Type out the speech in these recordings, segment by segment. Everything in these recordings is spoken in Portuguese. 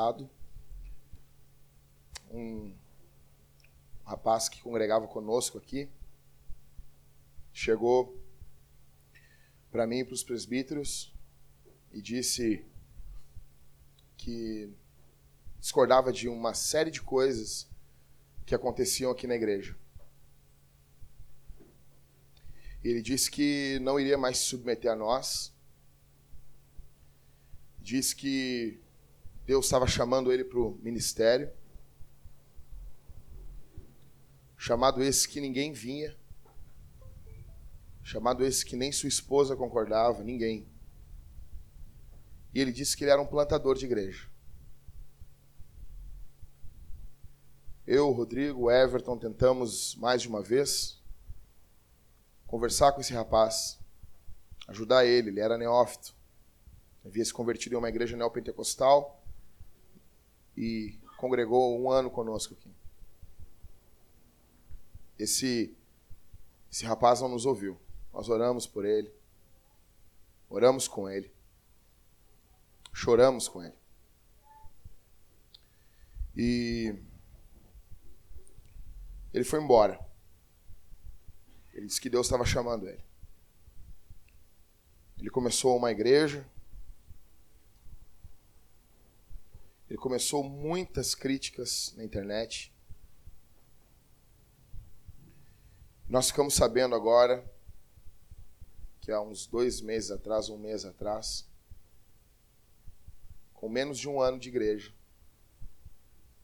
passado, um rapaz que congregava conosco aqui chegou para mim e para os presbíteros e disse que discordava de uma série de coisas que aconteciam aqui na igreja. Ele disse que não iria mais se submeter a nós. Disse que Deus estava chamando ele para o ministério. Chamado esse que ninguém vinha. Chamado esse que nem sua esposa concordava, ninguém. E ele disse que ele era um plantador de igreja. Eu, Rodrigo, Everton tentamos mais de uma vez conversar com esse rapaz, ajudar ele, ele era neófito. Havia se convertido em uma igreja neopentecostal e congregou um ano conosco aqui. Esse, esse rapaz não nos ouviu. Nós oramos por ele, oramos com ele, choramos com ele. E ele foi embora. Ele disse que Deus estava chamando ele. Ele começou uma igreja. Ele começou muitas críticas na internet. Nós ficamos sabendo agora que há uns dois meses atrás, um mês atrás, com menos de um ano de igreja,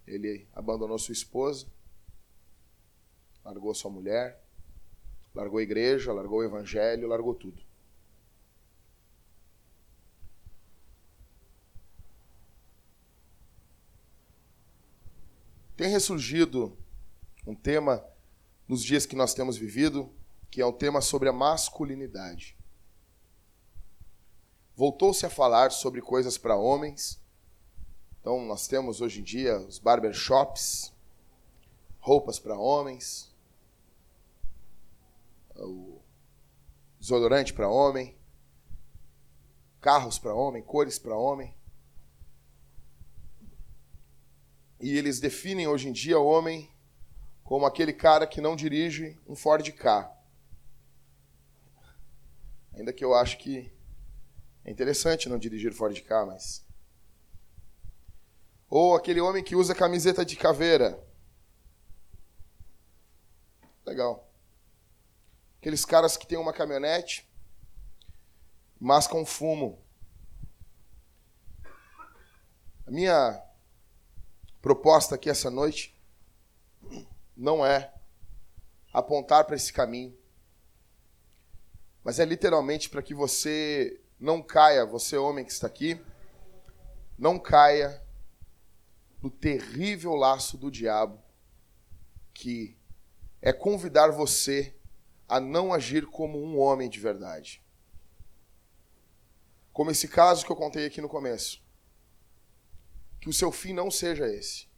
ele abandonou sua esposa, largou sua mulher, largou a igreja, largou o evangelho, largou tudo. Tem ressurgido um tema nos dias que nós temos vivido, que é um tema sobre a masculinidade. Voltou-se a falar sobre coisas para homens. Então, nós temos hoje em dia os barbershops, roupas para homens, o desodorante para homem, carros para homem, cores para homem. E eles definem hoje em dia o homem como aquele cara que não dirige um Ford K. Ainda que eu acho que é interessante não dirigir Ford K, mas ou aquele homem que usa camiseta de caveira. Legal. Aqueles caras que têm uma caminhonete, mascam fumo. A minha proposta aqui essa noite não é apontar para esse caminho, mas é literalmente para que você não caia, você homem que está aqui, não caia no terrível laço do diabo, que é convidar você a não agir como um homem de verdade. Como esse caso que eu contei aqui no começo. Que o seu fim não seja esse.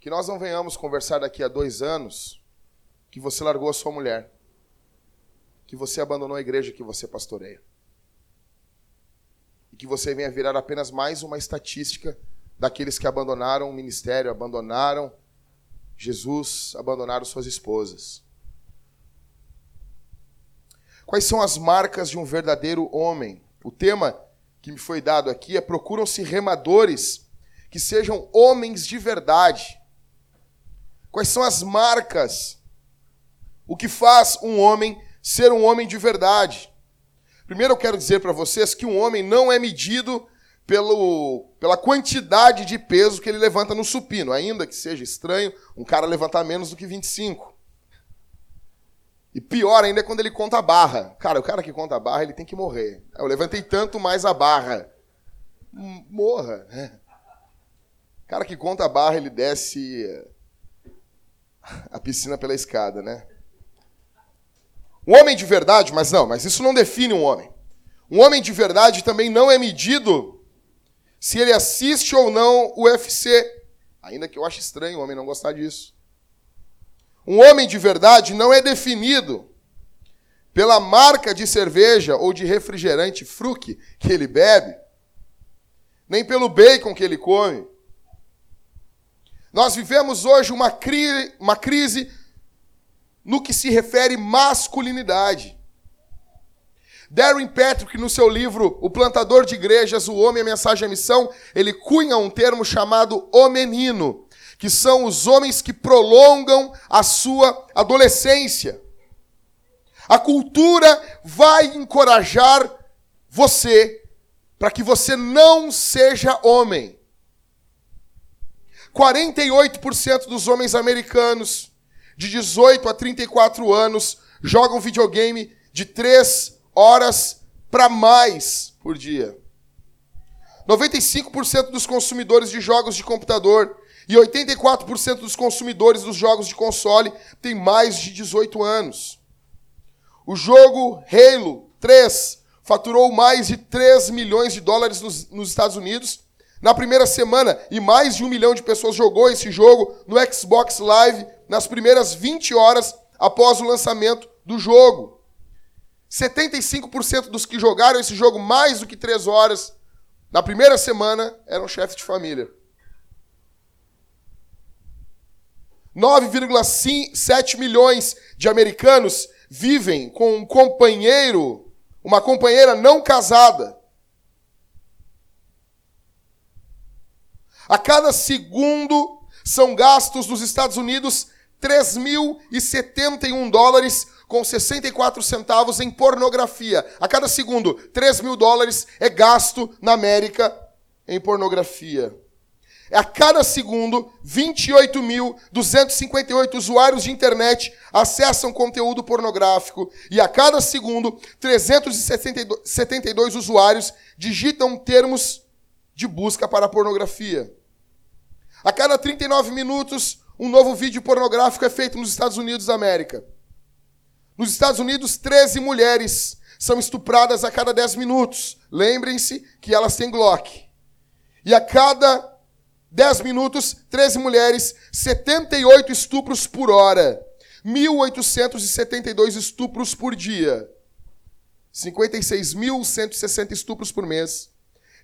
Que nós não venhamos conversar daqui a dois anos que você largou a sua mulher. Que você abandonou a igreja que você pastoreia. E que você venha virar apenas mais uma estatística daqueles que abandonaram o ministério, abandonaram Jesus, abandonaram suas esposas. Quais são as marcas de um verdadeiro homem? O tema que me foi dado aqui é: procuram-se remadores que sejam homens de verdade. Quais são as marcas? O que faz um homem ser um homem de verdade? Primeiro eu quero dizer para vocês que um homem não é medido pelo, pela quantidade de peso que ele levanta no supino, ainda que seja estranho um cara levantar menos do que 25. E pior ainda é quando ele conta a barra. Cara, o cara que conta a barra, ele tem que morrer. Eu levantei tanto mais a barra. Morra. O cara que conta a barra, ele desce a piscina pela escada, né? Um homem de verdade, mas não, mas isso não define um homem. Um homem de verdade também não é medido se ele assiste ou não o UFC. Ainda que eu ache estranho o homem não gostar disso. Um homem de verdade não é definido pela marca de cerveja ou de refrigerante fruque que ele bebe, nem pelo bacon que ele come. Nós vivemos hoje uma, cri uma crise no que se refere masculinidade. Darren Patrick, no seu livro O Plantador de Igrejas, O Homem, a Mensagem e a Missão, ele cunha um termo chamado o menino, que são os homens que prolongam a sua adolescência. A cultura vai encorajar você para que você não seja homem. 48% dos homens americanos de 18 a 34 anos jogam videogame de 3 horas para mais por dia. 95% dos consumidores de jogos de computador e 84% dos consumidores dos jogos de console têm mais de 18 anos. O jogo Halo 3 faturou mais de 3 milhões de dólares nos, nos Estados Unidos na primeira semana e mais de um milhão de pessoas jogou esse jogo no Xbox Live nas primeiras 20 horas após o lançamento do jogo. 75% dos que jogaram esse jogo mais do que três horas na primeira semana eram chefes de família. 9,7 milhões de americanos vivem com um companheiro, uma companheira não casada. A cada segundo são gastos nos Estados Unidos 3.071 dólares com 64 centavos em pornografia. A cada segundo, 3 mil dólares é gasto na América em pornografia. A cada segundo, 28.258 usuários de internet acessam conteúdo pornográfico. E a cada segundo, 372 usuários digitam termos de busca para pornografia. A cada 39 minutos, um novo vídeo pornográfico é feito nos Estados Unidos da América. Nos Estados Unidos, 13 mulheres são estupradas a cada 10 minutos. Lembrem-se que elas têm Glock. E a cada 10 minutos, 13 mulheres, 78 estupros por hora. 1.872 estupros por dia. 56.160 estupros por mês.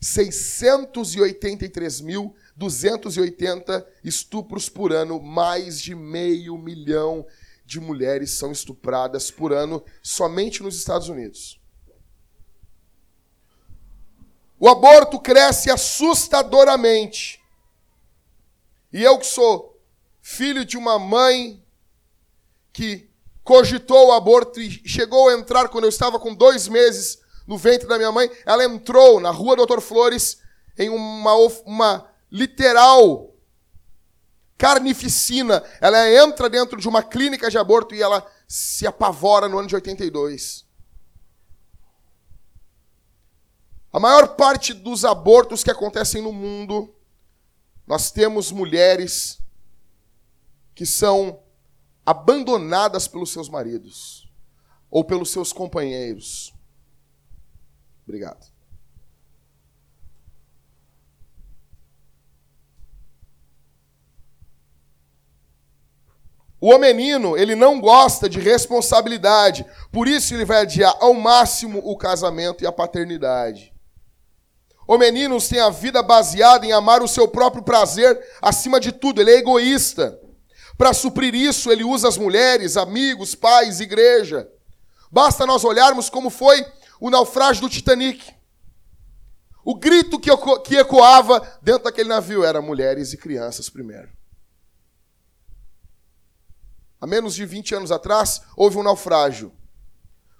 683.280 estupros por ano. Mais de meio milhão de mulheres são estupradas por ano somente nos Estados Unidos. O aborto cresce assustadoramente. E eu que sou filho de uma mãe que cogitou o aborto e chegou a entrar quando eu estava com dois meses no ventre da minha mãe, ela entrou na rua Doutor Flores em uma, uma literal carnificina, ela entra dentro de uma clínica de aborto e ela se apavora no ano de 82. A maior parte dos abortos que acontecem no mundo, nós temos mulheres que são abandonadas pelos seus maridos ou pelos seus companheiros. Obrigado. O menino, ele não gosta de responsabilidade, por isso ele vai adiar ao máximo o casamento e a paternidade. O menino tem a vida baseada em amar o seu próprio prazer acima de tudo, ele é egoísta. Para suprir isso, ele usa as mulheres, amigos, pais, igreja. Basta nós olharmos como foi o naufrágio do Titanic. O grito que ecoava dentro daquele navio era mulheres e crianças primeiro. Há menos de 20 anos atrás, houve um naufrágio.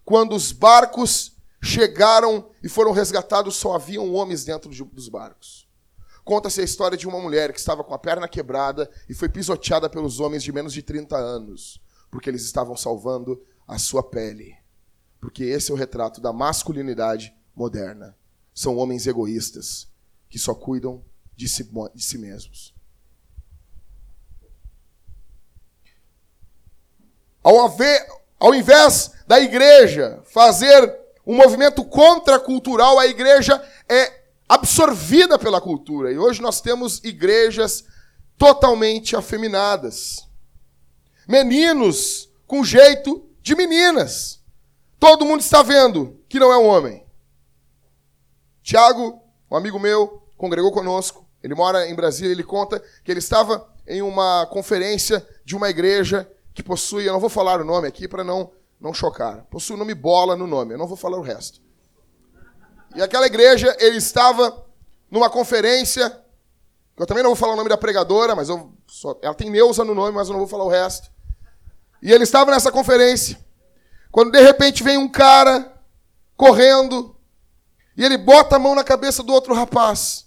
Quando os barcos chegaram e foram resgatados, só haviam homens dentro dos barcos. Conta-se a história de uma mulher que estava com a perna quebrada e foi pisoteada pelos homens de menos de 30 anos, porque eles estavam salvando a sua pele. Porque esse é o retrato da masculinidade moderna. São homens egoístas que só cuidam de si, de si mesmos. Ao, haver, ao invés da igreja fazer um movimento contracultural, a igreja é absorvida pela cultura. E hoje nós temos igrejas totalmente afeminadas. Meninos com jeito de meninas. Todo mundo está vendo que não é um homem. Tiago, um amigo meu, congregou conosco. Ele mora em Brasília, ele conta que ele estava em uma conferência de uma igreja que possui, eu não vou falar o nome aqui para não não chocar. Possui o nome bola no nome, eu não vou falar o resto. E aquela igreja, ele estava numa conferência, eu também não vou falar o nome da pregadora, mas só, ela tem Neuza no nome, mas eu não vou falar o resto. E ele estava nessa conferência, quando de repente vem um cara correndo, e ele bota a mão na cabeça do outro rapaz.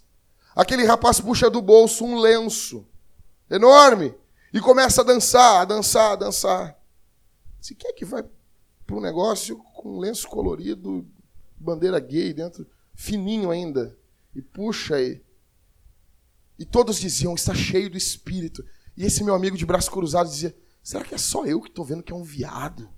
Aquele rapaz puxa do bolso um lenço enorme e começa a dançar, a dançar, a dançar. Se quer que vai para um negócio com lenço colorido, bandeira gay dentro, fininho ainda, e puxa aí. E todos diziam, está cheio do Espírito. E esse meu amigo de braço cruzado dizia, será que é só eu que estou vendo que é um viado?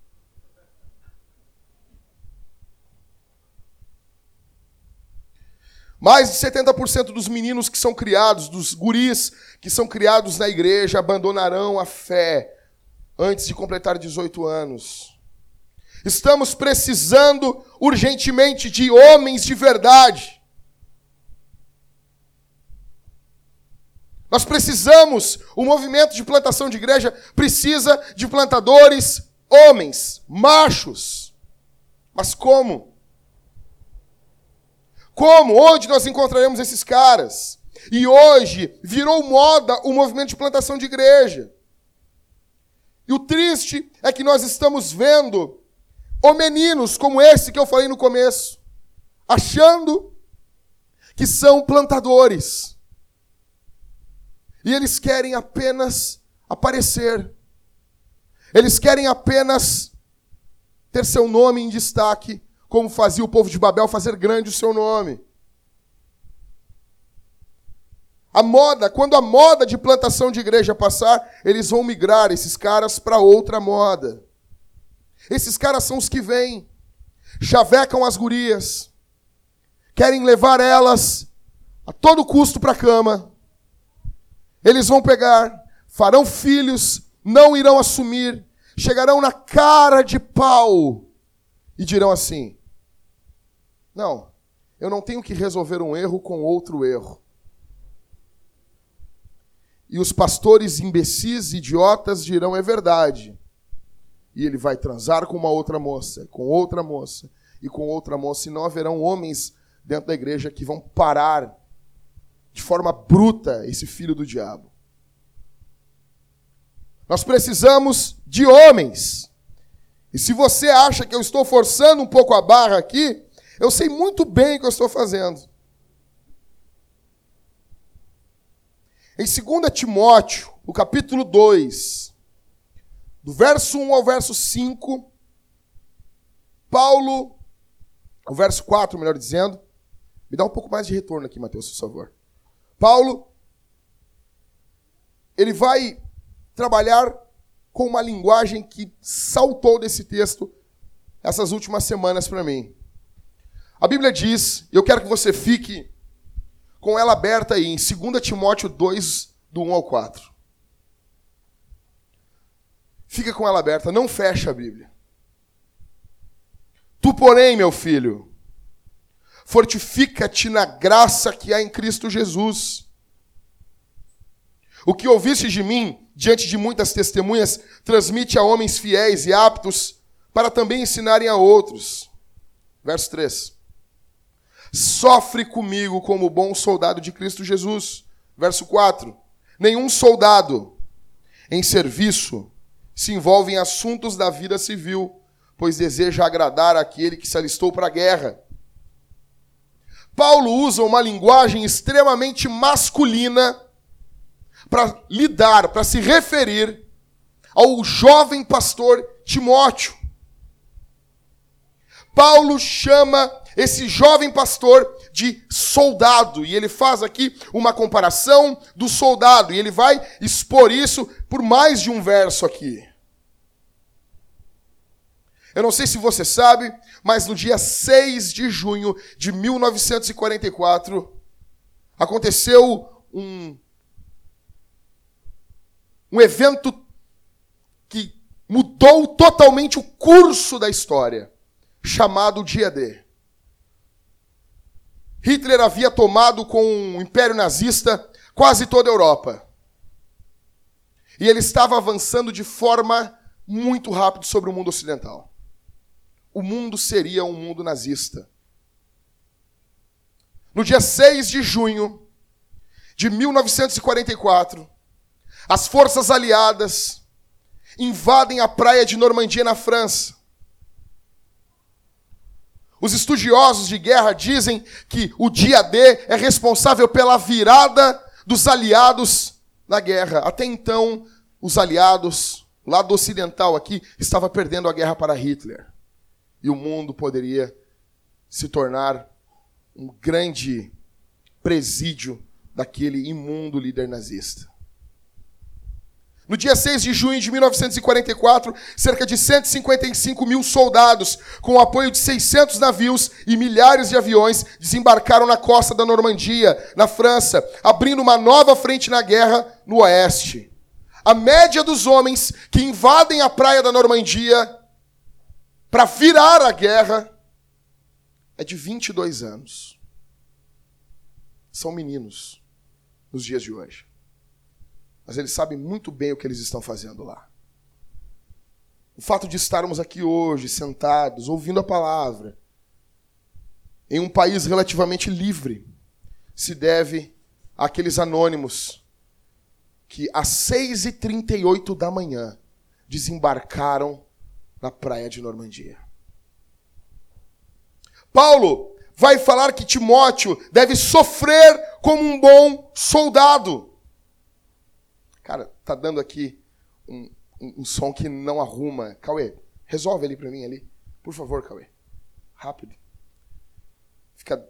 Mais de 70% dos meninos que são criados, dos guris que são criados na igreja, abandonarão a fé antes de completar 18 anos. Estamos precisando urgentemente de homens de verdade. Nós precisamos, o movimento de plantação de igreja precisa de plantadores homens, machos. Mas como? Como? Onde nós encontraremos esses caras? E hoje virou moda o movimento de plantação de igreja. E o triste é que nós estamos vendo meninos como esse que eu falei no começo, achando que são plantadores. E eles querem apenas aparecer. Eles querem apenas ter seu nome em destaque como fazia o povo de Babel, fazer grande o seu nome. A moda, quando a moda de plantação de igreja passar, eles vão migrar esses caras para outra moda. Esses caras são os que vêm, chavecam as gurias, querem levar elas a todo custo para a cama. Eles vão pegar, farão filhos, não irão assumir, chegarão na cara de pau e dirão assim: não, eu não tenho que resolver um erro com outro erro. E os pastores imbecis, idiotas, dirão: é verdade. E ele vai transar com uma outra moça, com outra moça, e com outra moça, e não haverão homens dentro da igreja que vão parar de forma bruta esse filho do diabo. Nós precisamos de homens. E se você acha que eu estou forçando um pouco a barra aqui, eu sei muito bem o que eu estou fazendo. Em 2 Timóteo, no capítulo 2, do verso 1 ao verso 5, Paulo, o verso 4, melhor dizendo, me dá um pouco mais de retorno aqui, Mateus, por favor. Paulo, ele vai trabalhar com uma linguagem que saltou desse texto essas últimas semanas para mim. A Bíblia diz, eu quero que você fique com ela aberta aí, em 2 Timóteo 2, do 1 ao 4. Fica com ela aberta, não fecha a Bíblia. Tu, porém, meu filho, fortifica-te na graça que há em Cristo Jesus. O que ouviste de mim, diante de muitas testemunhas, transmite a homens fiéis e aptos para também ensinarem a outros. Verso 3 sofre comigo como bom soldado de Cristo Jesus. Verso 4. Nenhum soldado em serviço se envolve em assuntos da vida civil, pois deseja agradar aquele que se alistou para a guerra. Paulo usa uma linguagem extremamente masculina para lidar, para se referir ao jovem pastor Timóteo. Paulo chama esse jovem pastor de soldado. E ele faz aqui uma comparação do soldado. E ele vai expor isso por mais de um verso aqui. Eu não sei se você sabe, mas no dia 6 de junho de 1944, aconteceu um, um evento que mudou totalmente o curso da história, chamado Dia D. Hitler havia tomado com o Império Nazista quase toda a Europa. E ele estava avançando de forma muito rápida sobre o mundo ocidental. O mundo seria um mundo nazista. No dia 6 de junho de 1944, as forças aliadas invadem a praia de Normandia, na França. Os estudiosos de guerra dizem que o dia D é responsável pela virada dos aliados na guerra. Até então, os aliados, o lado ocidental aqui, estava perdendo a guerra para Hitler. E o mundo poderia se tornar um grande presídio daquele imundo líder nazista. No dia 6 de junho de 1944, cerca de 155 mil soldados, com o apoio de 600 navios e milhares de aviões, desembarcaram na costa da Normandia, na França, abrindo uma nova frente na guerra no oeste. A média dos homens que invadem a praia da Normandia para virar a guerra é de 22 anos. São meninos nos dias de hoje mas eles sabem muito bem o que eles estão fazendo lá. O fato de estarmos aqui hoje, sentados, ouvindo a palavra, em um país relativamente livre, se deve àqueles anônimos que às 6h38 da manhã desembarcaram na praia de Normandia. Paulo vai falar que Timóteo deve sofrer como um bom soldado. Cara, tá dando aqui um, um, um som que não arruma. Cauê, resolve ali para mim ali. Por favor, Cauê. Rápido. Fica,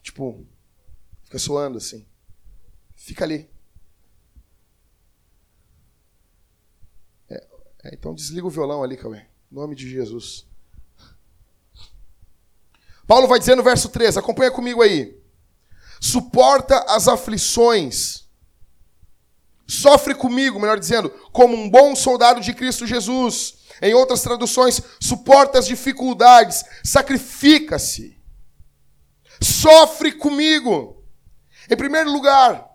tipo, fica soando assim. Fica ali. É, é, então desliga o violão ali, Cauê. Em nome de Jesus. Paulo vai dizer no verso 3, acompanha comigo aí. Suporta as aflições Sofre comigo, melhor dizendo, como um bom soldado de Cristo Jesus. Em outras traduções, suporta as dificuldades, sacrifica-se. Sofre comigo. Em primeiro lugar,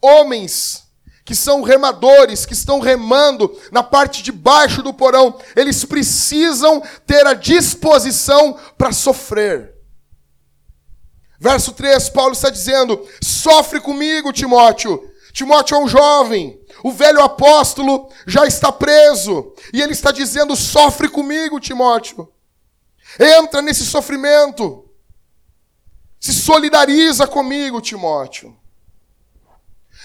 homens que são remadores, que estão remando na parte de baixo do porão, eles precisam ter a disposição para sofrer. Verso 3, Paulo está dizendo: sofre comigo, Timóteo, Timóteo é um jovem, o velho apóstolo já está preso, e ele está dizendo: sofre comigo, Timóteo. Entra nesse sofrimento. Se solidariza comigo, Timóteo.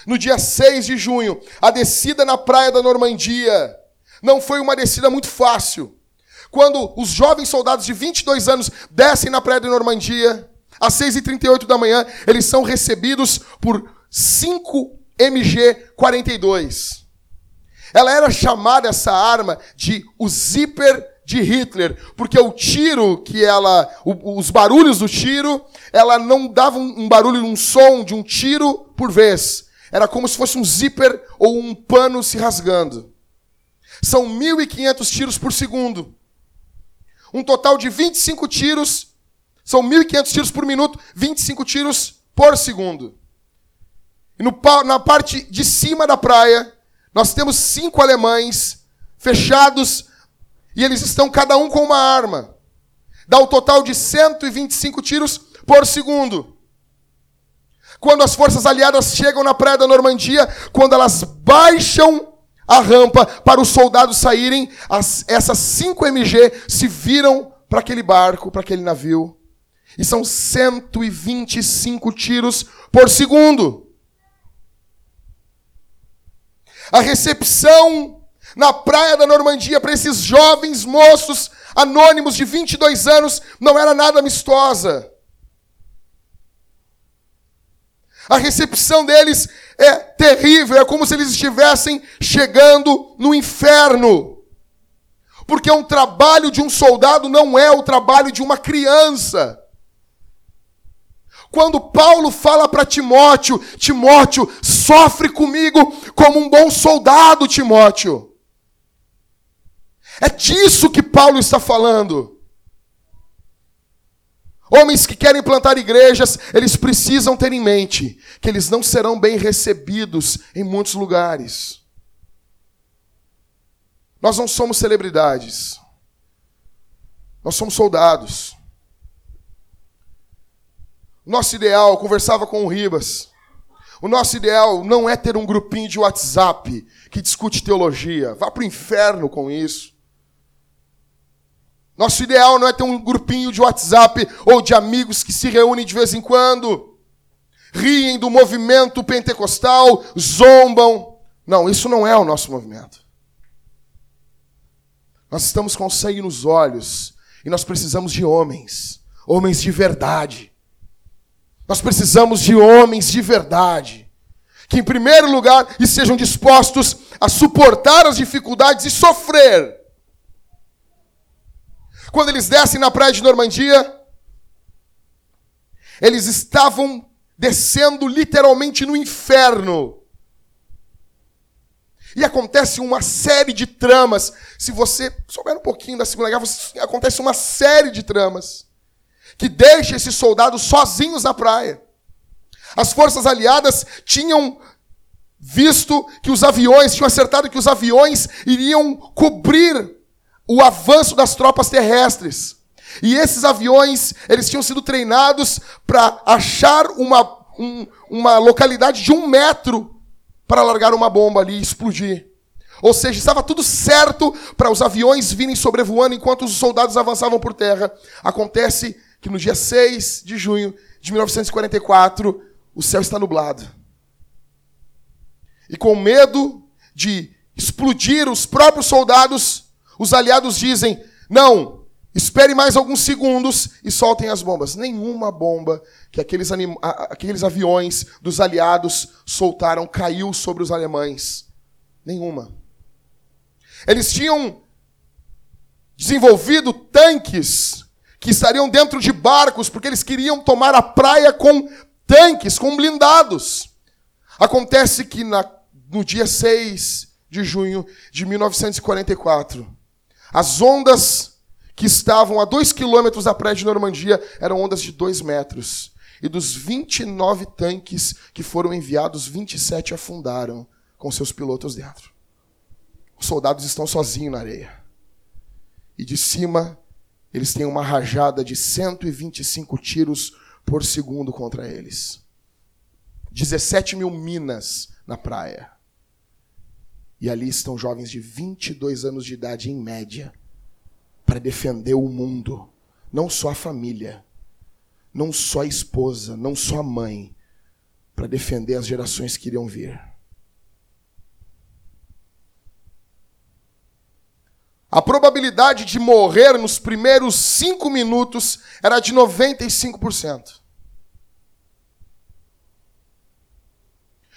No dia 6 de junho, a descida na praia da Normandia não foi uma descida muito fácil. Quando os jovens soldados de 22 anos descem na praia da Normandia, às 6h38 da manhã, eles são recebidos por cinco MG42. Ela era chamada, essa arma, de o zíper de Hitler, porque o tiro que ela, o, os barulhos do tiro, ela não dava um, um barulho, um som de um tiro por vez. Era como se fosse um zíper ou um pano se rasgando. São 1.500 tiros por segundo. Um total de 25 tiros, são 1.500 tiros por minuto, 25 tiros por segundo. E no, na parte de cima da praia, nós temos cinco alemães fechados e eles estão cada um com uma arma. Dá um total de 125 tiros por segundo. Quando as forças aliadas chegam na praia da Normandia, quando elas baixam a rampa para os soldados saírem, as, essas 5 MG se viram para aquele barco, para aquele navio. E são 125 tiros por segundo. A recepção na praia da Normandia para esses jovens moços anônimos de 22 anos não era nada amistosa. A recepção deles é terrível, é como se eles estivessem chegando no inferno. Porque um trabalho de um soldado não é o trabalho de uma criança. Quando Paulo fala para Timóteo, Timóteo, sofre comigo como um bom soldado, Timóteo. É disso que Paulo está falando. Homens que querem plantar igrejas, eles precisam ter em mente que eles não serão bem recebidos em muitos lugares. Nós não somos celebridades. Nós somos soldados. Nosso ideal, conversava com o Ribas. O nosso ideal não é ter um grupinho de WhatsApp que discute teologia. Vá para o inferno com isso. Nosso ideal não é ter um grupinho de WhatsApp ou de amigos que se reúnem de vez em quando, riem do movimento pentecostal, zombam. Não, isso não é o nosso movimento. Nós estamos com sangue nos olhos e nós precisamos de homens, homens de verdade. Nós precisamos de homens de verdade, que em primeiro lugar estejam dispostos a suportar as dificuldades e sofrer quando eles descem na praia de Normandia, eles estavam descendo literalmente no inferno. E acontece uma série de tramas. Se você souber um pouquinho da Segunda Guerra, acontece uma série de tramas que deixa esses soldados sozinhos na praia. As forças aliadas tinham visto que os aviões, tinham acertado que os aviões iriam cobrir o avanço das tropas terrestres. E esses aviões, eles tinham sido treinados para achar uma, um, uma localidade de um metro para largar uma bomba ali e explodir. Ou seja, estava tudo certo para os aviões virem sobrevoando enquanto os soldados avançavam por terra. Acontece que no dia 6 de junho de 1944, o céu está nublado. E com medo de explodir os próprios soldados, os aliados dizem: não, espere mais alguns segundos e soltem as bombas. Nenhuma bomba que aqueles, aqueles aviões dos aliados soltaram caiu sobre os alemães. Nenhuma. Eles tinham desenvolvido tanques que estariam dentro de barcos, porque eles queriam tomar a praia com tanques, com blindados. Acontece que na, no dia 6 de junho de 1944, as ondas que estavam a dois quilômetros da praia de Normandia eram ondas de dois metros. E dos 29 tanques que foram enviados, 27 afundaram com seus pilotos dentro. Os soldados estão sozinhos na areia. E de cima, eles têm uma rajada de 125 tiros por segundo contra eles. 17 mil minas na praia. E ali estão jovens de 22 anos de idade, em média, para defender o mundo. Não só a família, não só a esposa, não só a mãe, para defender as gerações que iriam vir. A probabilidade de morrer nos primeiros cinco minutos era de 95%.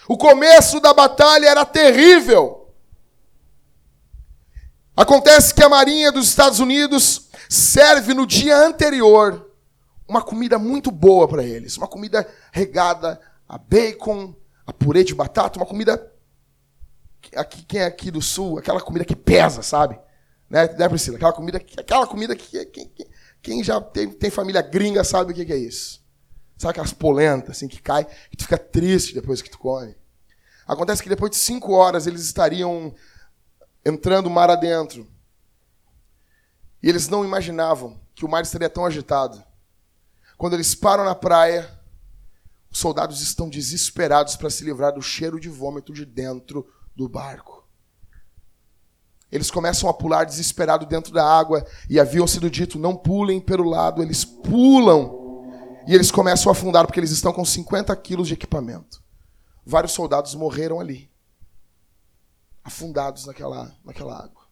O começo da batalha era terrível. Acontece que a Marinha dos Estados Unidos serve no dia anterior uma comida muito boa para eles, uma comida regada a bacon, a purê de batata, uma comida aqui quem é aqui do sul, aquela comida que pesa, sabe? Né, né Priscila? Aquela comida, aquela comida que quem, quem já tem, tem, família gringa sabe o que, que é isso. Sabe aquelas polentas assim que cai, que tu fica triste depois que tu come. Acontece que depois de cinco horas eles estariam entrando mar adentro. E eles não imaginavam que o mar estaria tão agitado. Quando eles param na praia, os soldados estão desesperados para se livrar do cheiro de vômito de dentro do barco. Eles começam a pular desesperado dentro da água e haviam sido dito: não pulem pelo lado. Eles pulam e eles começam a afundar porque eles estão com 50 quilos de equipamento. Vários soldados morreram ali afundados naquela, naquela água.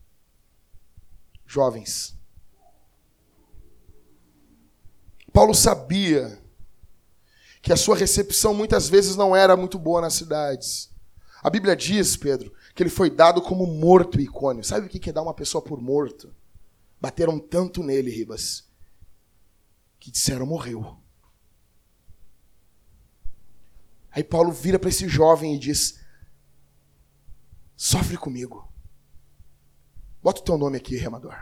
Jovens. Paulo sabia que a sua recepção muitas vezes não era muito boa nas cidades. A Bíblia diz, Pedro, que ele foi dado como morto icônio. Sabe o que é dar uma pessoa por morto? Bateram tanto nele, Ribas, que disseram morreu. Aí Paulo vira para esse jovem e diz: Sofre comigo. Bota o teu nome aqui, remador.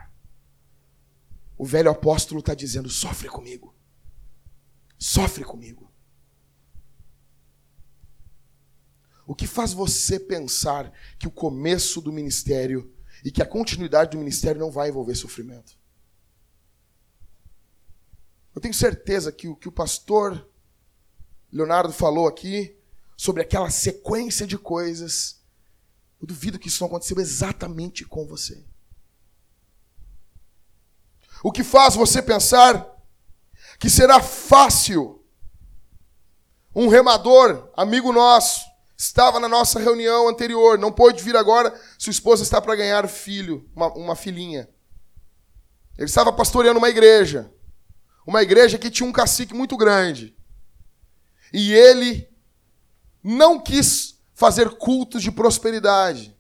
O velho apóstolo está dizendo: sofre comigo. Sofre comigo. O que faz você pensar que o começo do ministério e que a continuidade do ministério não vai envolver sofrimento? Eu tenho certeza que o que o pastor Leonardo falou aqui sobre aquela sequência de coisas, eu duvido que isso não aconteceu exatamente com você. O que faz você pensar que será fácil um remador, amigo nosso, Estava na nossa reunião anterior, não pôde vir agora, sua esposa está para ganhar filho, uma, uma filhinha. Ele estava pastoreando uma igreja. Uma igreja que tinha um cacique muito grande. E ele não quis fazer cultos de prosperidade.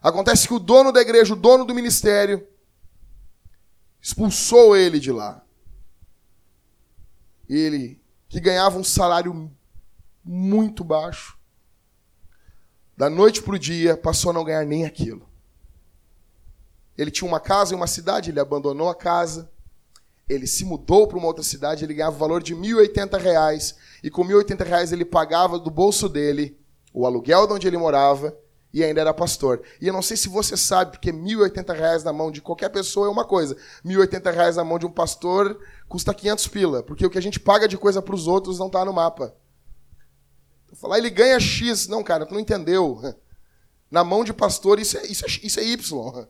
Acontece que o dono da igreja, o dono do ministério, expulsou ele de lá. Ele, que ganhava um salário muito baixo, da noite para o dia, passou a não ganhar nem aquilo. Ele tinha uma casa em uma cidade, ele abandonou a casa, ele se mudou para uma outra cidade, ele ganhava o valor de R$ 1.080, e com R$ 1.080 ele pagava do bolso dele o aluguel de onde ele morava e ainda era pastor. E eu não sei se você sabe, porque R$ 1.080 na mão de qualquer pessoa é uma coisa, R$ 1.080 na mão de um pastor custa 500 pila, porque o que a gente paga de coisa para os outros não está no mapa. Falar, ele ganha X. Não, cara, tu não entendeu. Na mão de pastor, isso é, isso é, isso é Y.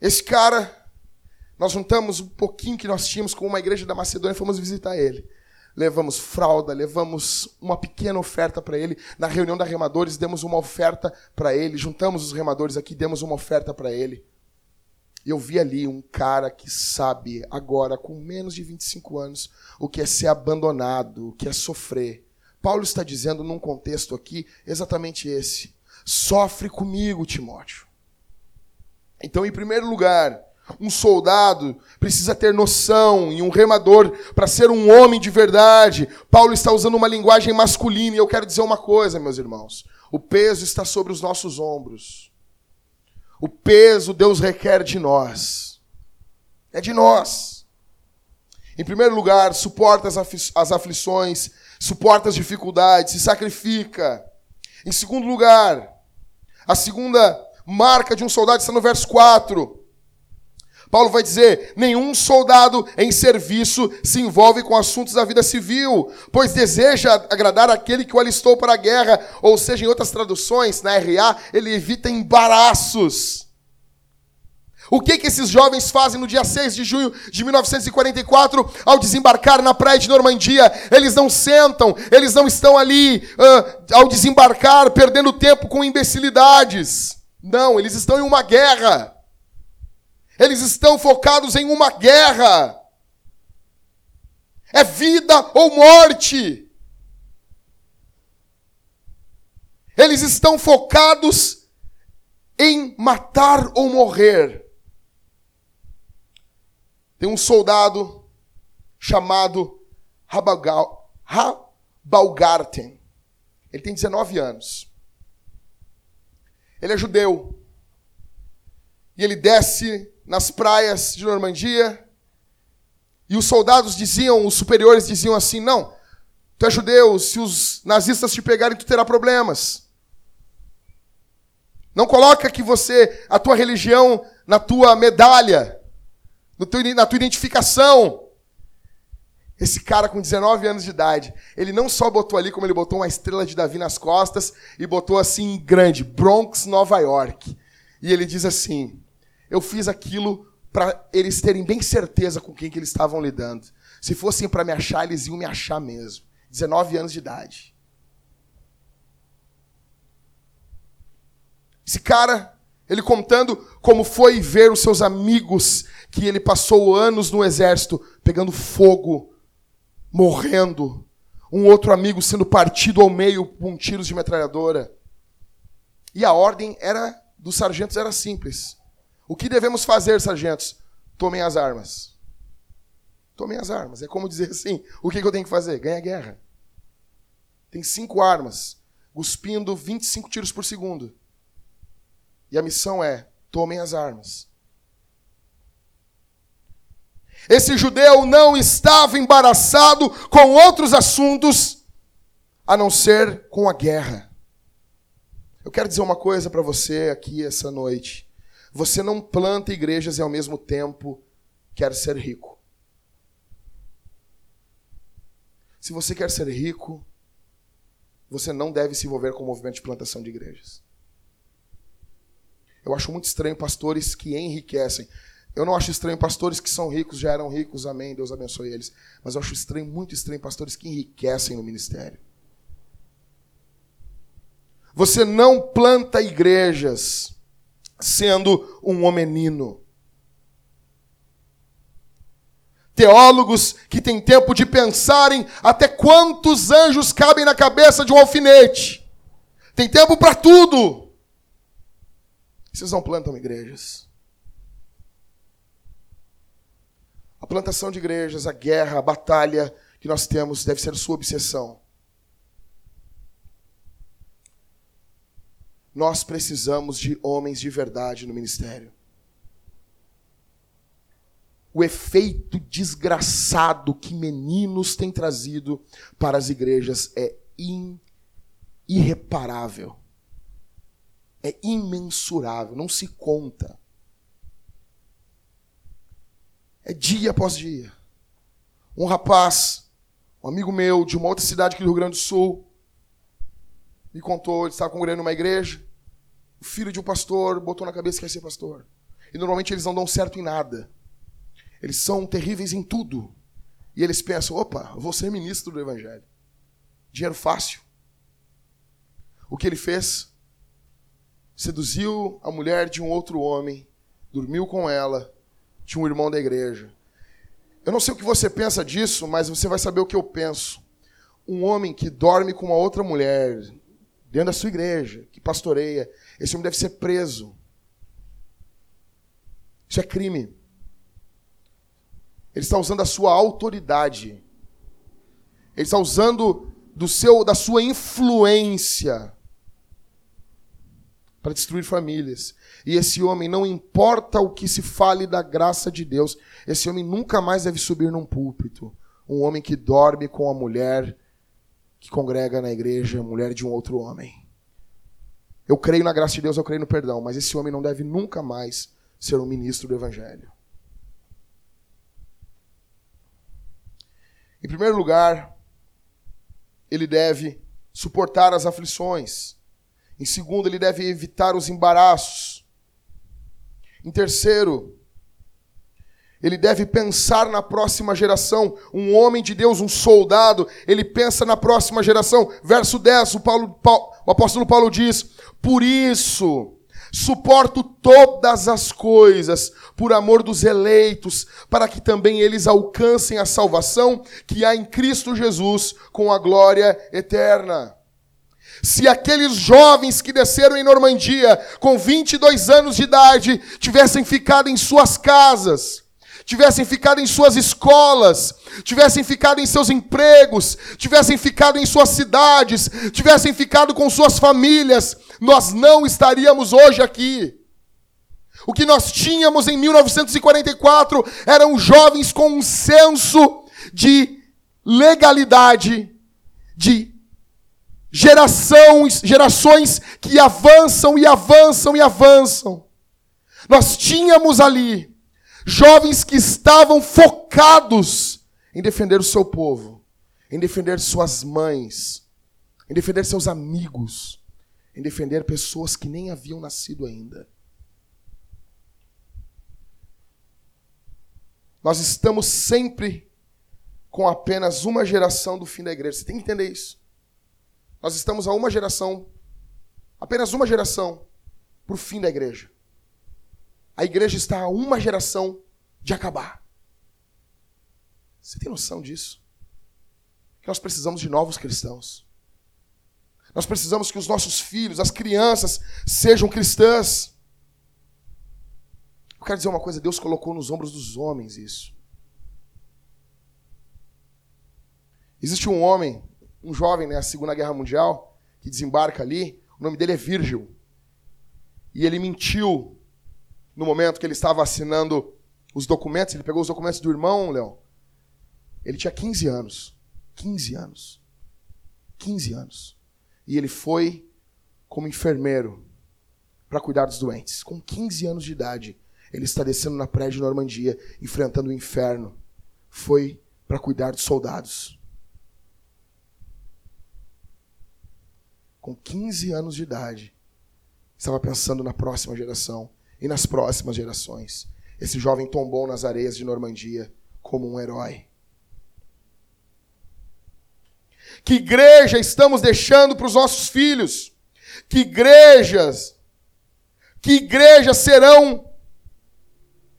Esse cara, nós juntamos um pouquinho que nós tínhamos com uma igreja da Macedônia e fomos visitar ele. Levamos fralda, levamos uma pequena oferta para ele. Na reunião da remadores, demos uma oferta para ele. Juntamos os remadores aqui, demos uma oferta para ele. Eu vi ali um cara que sabe agora, com menos de 25 anos, o que é ser abandonado, o que é sofrer. Paulo está dizendo num contexto aqui exatamente esse. Sofre comigo, Timóteo. Então, em primeiro lugar, um soldado precisa ter noção e um remador para ser um homem de verdade. Paulo está usando uma linguagem masculina e eu quero dizer uma coisa, meus irmãos. O peso está sobre os nossos ombros. O peso Deus requer de nós. É de nós. Em primeiro lugar, suporta as aflições, suporta as dificuldades, se sacrifica. Em segundo lugar, a segunda marca de um soldado está no verso 4. Paulo vai dizer: nenhum soldado em serviço se envolve com assuntos da vida civil, pois deseja agradar aquele que o alistou para a guerra, ou seja, em outras traduções, na RA, ele evita embaraços. O que, que esses jovens fazem no dia 6 de junho de 1944, ao desembarcar na praia de Normandia? Eles não sentam, eles não estão ali, uh, ao desembarcar, perdendo tempo com imbecilidades. Não, eles estão em uma guerra. Eles estão focados em uma guerra. É vida ou morte. Eles estão focados em matar ou morrer. Tem um soldado chamado Rabalgarten. Ele tem 19 anos. Ele é judeu. E ele desce nas praias de Normandia. E os soldados diziam, os superiores diziam assim: Não, tu é judeu, se os nazistas te pegarem, tu terá problemas. Não coloca que você, a tua religião, na tua medalha, na tua identificação. Esse cara com 19 anos de idade, ele não só botou ali, como ele botou uma estrela de Davi nas costas e botou assim grande, Bronx, Nova York. E ele diz assim: eu fiz aquilo para eles terem bem certeza com quem que eles estavam lidando. Se fossem para me achar, eles iam me achar mesmo. 19 anos de idade. Esse cara, ele contando como foi ver os seus amigos, que ele passou anos no exército, pegando fogo, morrendo. Um outro amigo sendo partido ao meio com tiros de metralhadora. E a ordem era dos sargentos era simples. O que devemos fazer, sargentos? Tomem as armas. Tomem as armas. É como dizer assim: o que eu tenho que fazer? Ganha a guerra. Tem cinco armas, cuspindo 25 tiros por segundo. E a missão é: tomem as armas. Esse judeu não estava embaraçado com outros assuntos a não ser com a guerra. Eu quero dizer uma coisa para você aqui essa noite. Você não planta igrejas e ao mesmo tempo quer ser rico. Se você quer ser rico, você não deve se envolver com o movimento de plantação de igrejas. Eu acho muito estranho pastores que enriquecem. Eu não acho estranho pastores que são ricos, já eram ricos, amém, Deus abençoe eles. Mas eu acho estranho, muito estranho pastores que enriquecem no ministério. Você não planta igrejas sendo um homenino. Teólogos que têm tempo de pensarem até quantos anjos cabem na cabeça de um alfinete. Tem tempo para tudo. Vocês não plantam igrejas. A plantação de igrejas, a guerra, a batalha que nós temos deve ser sua obsessão. Nós precisamos de homens de verdade no ministério o efeito desgraçado que meninos têm trazido para as igrejas é in, irreparável. É imensurável, não se conta. É dia após dia. Um rapaz, um amigo meu de uma outra cidade aqui do Rio Grande do Sul, me contou, ele estava congregando numa igreja, o filho de um pastor botou na cabeça que ia ser pastor. E normalmente eles não dão certo em nada. Eles são terríveis em tudo. E eles pensam: opa, vou ser ministro do Evangelho. Dinheiro fácil. O que ele fez? Seduziu a mulher de um outro homem, dormiu com ela, de um irmão da igreja. Eu não sei o que você pensa disso, mas você vai saber o que eu penso. Um homem que dorme com uma outra mulher, dentro da sua igreja, que pastoreia, esse homem deve ser preso. Isso é crime. Ele está usando a sua autoridade. Ele está usando do seu, da sua influência para destruir famílias. E esse homem, não importa o que se fale da graça de Deus, esse homem nunca mais deve subir num púlpito. Um homem que dorme com a mulher que congrega na igreja, mulher de um outro homem. Eu creio na graça de Deus, eu creio no perdão, mas esse homem não deve nunca mais ser um ministro do evangelho. Em primeiro lugar, ele deve suportar as aflições. Em segundo, ele deve evitar os embaraços. Em terceiro, ele deve pensar na próxima geração. Um homem de Deus, um soldado, ele pensa na próxima geração. Verso 10, o, Paulo, Paulo, o apóstolo Paulo diz: Por isso Suporto todas as coisas por amor dos eleitos, para que também eles alcancem a salvação que há em Cristo Jesus com a glória eterna. Se aqueles jovens que desceram em Normandia com 22 anos de idade tivessem ficado em suas casas, tivessem ficado em suas escolas, tivessem ficado em seus empregos, tivessem ficado em suas cidades, tivessem ficado com suas famílias, nós não estaríamos hoje aqui. O que nós tínhamos em 1944 eram jovens com um senso de legalidade, de gerações, gerações que avançam e avançam e avançam. Nós tínhamos ali Jovens que estavam focados em defender o seu povo, em defender suas mães, em defender seus amigos, em defender pessoas que nem haviam nascido ainda. Nós estamos sempre com apenas uma geração do fim da igreja. Você tem que entender isso. Nós estamos a uma geração, apenas uma geração, para o fim da igreja. A igreja está a uma geração de acabar. Você tem noção disso? Que nós precisamos de novos cristãos. Nós precisamos que os nossos filhos, as crianças, sejam cristãs. Eu quero dizer uma coisa: Deus colocou nos ombros dos homens isso. Existe um homem, um jovem, na né, Segunda Guerra Mundial, que desembarca ali. O nome dele é Virgil. E ele mentiu no momento que ele estava assinando os documentos, ele pegou os documentos do irmão, Leão. Ele tinha 15 anos. 15 anos. 15 anos. E ele foi como enfermeiro para cuidar dos doentes. Com 15 anos de idade, ele está descendo na praia de Normandia, enfrentando o inferno. Foi para cuidar dos soldados. Com 15 anos de idade, estava pensando na próxima geração e nas próximas gerações. Esse jovem tombou nas areias de Normandia como um herói. Que igreja estamos deixando para os nossos filhos? Que igrejas, que igrejas serão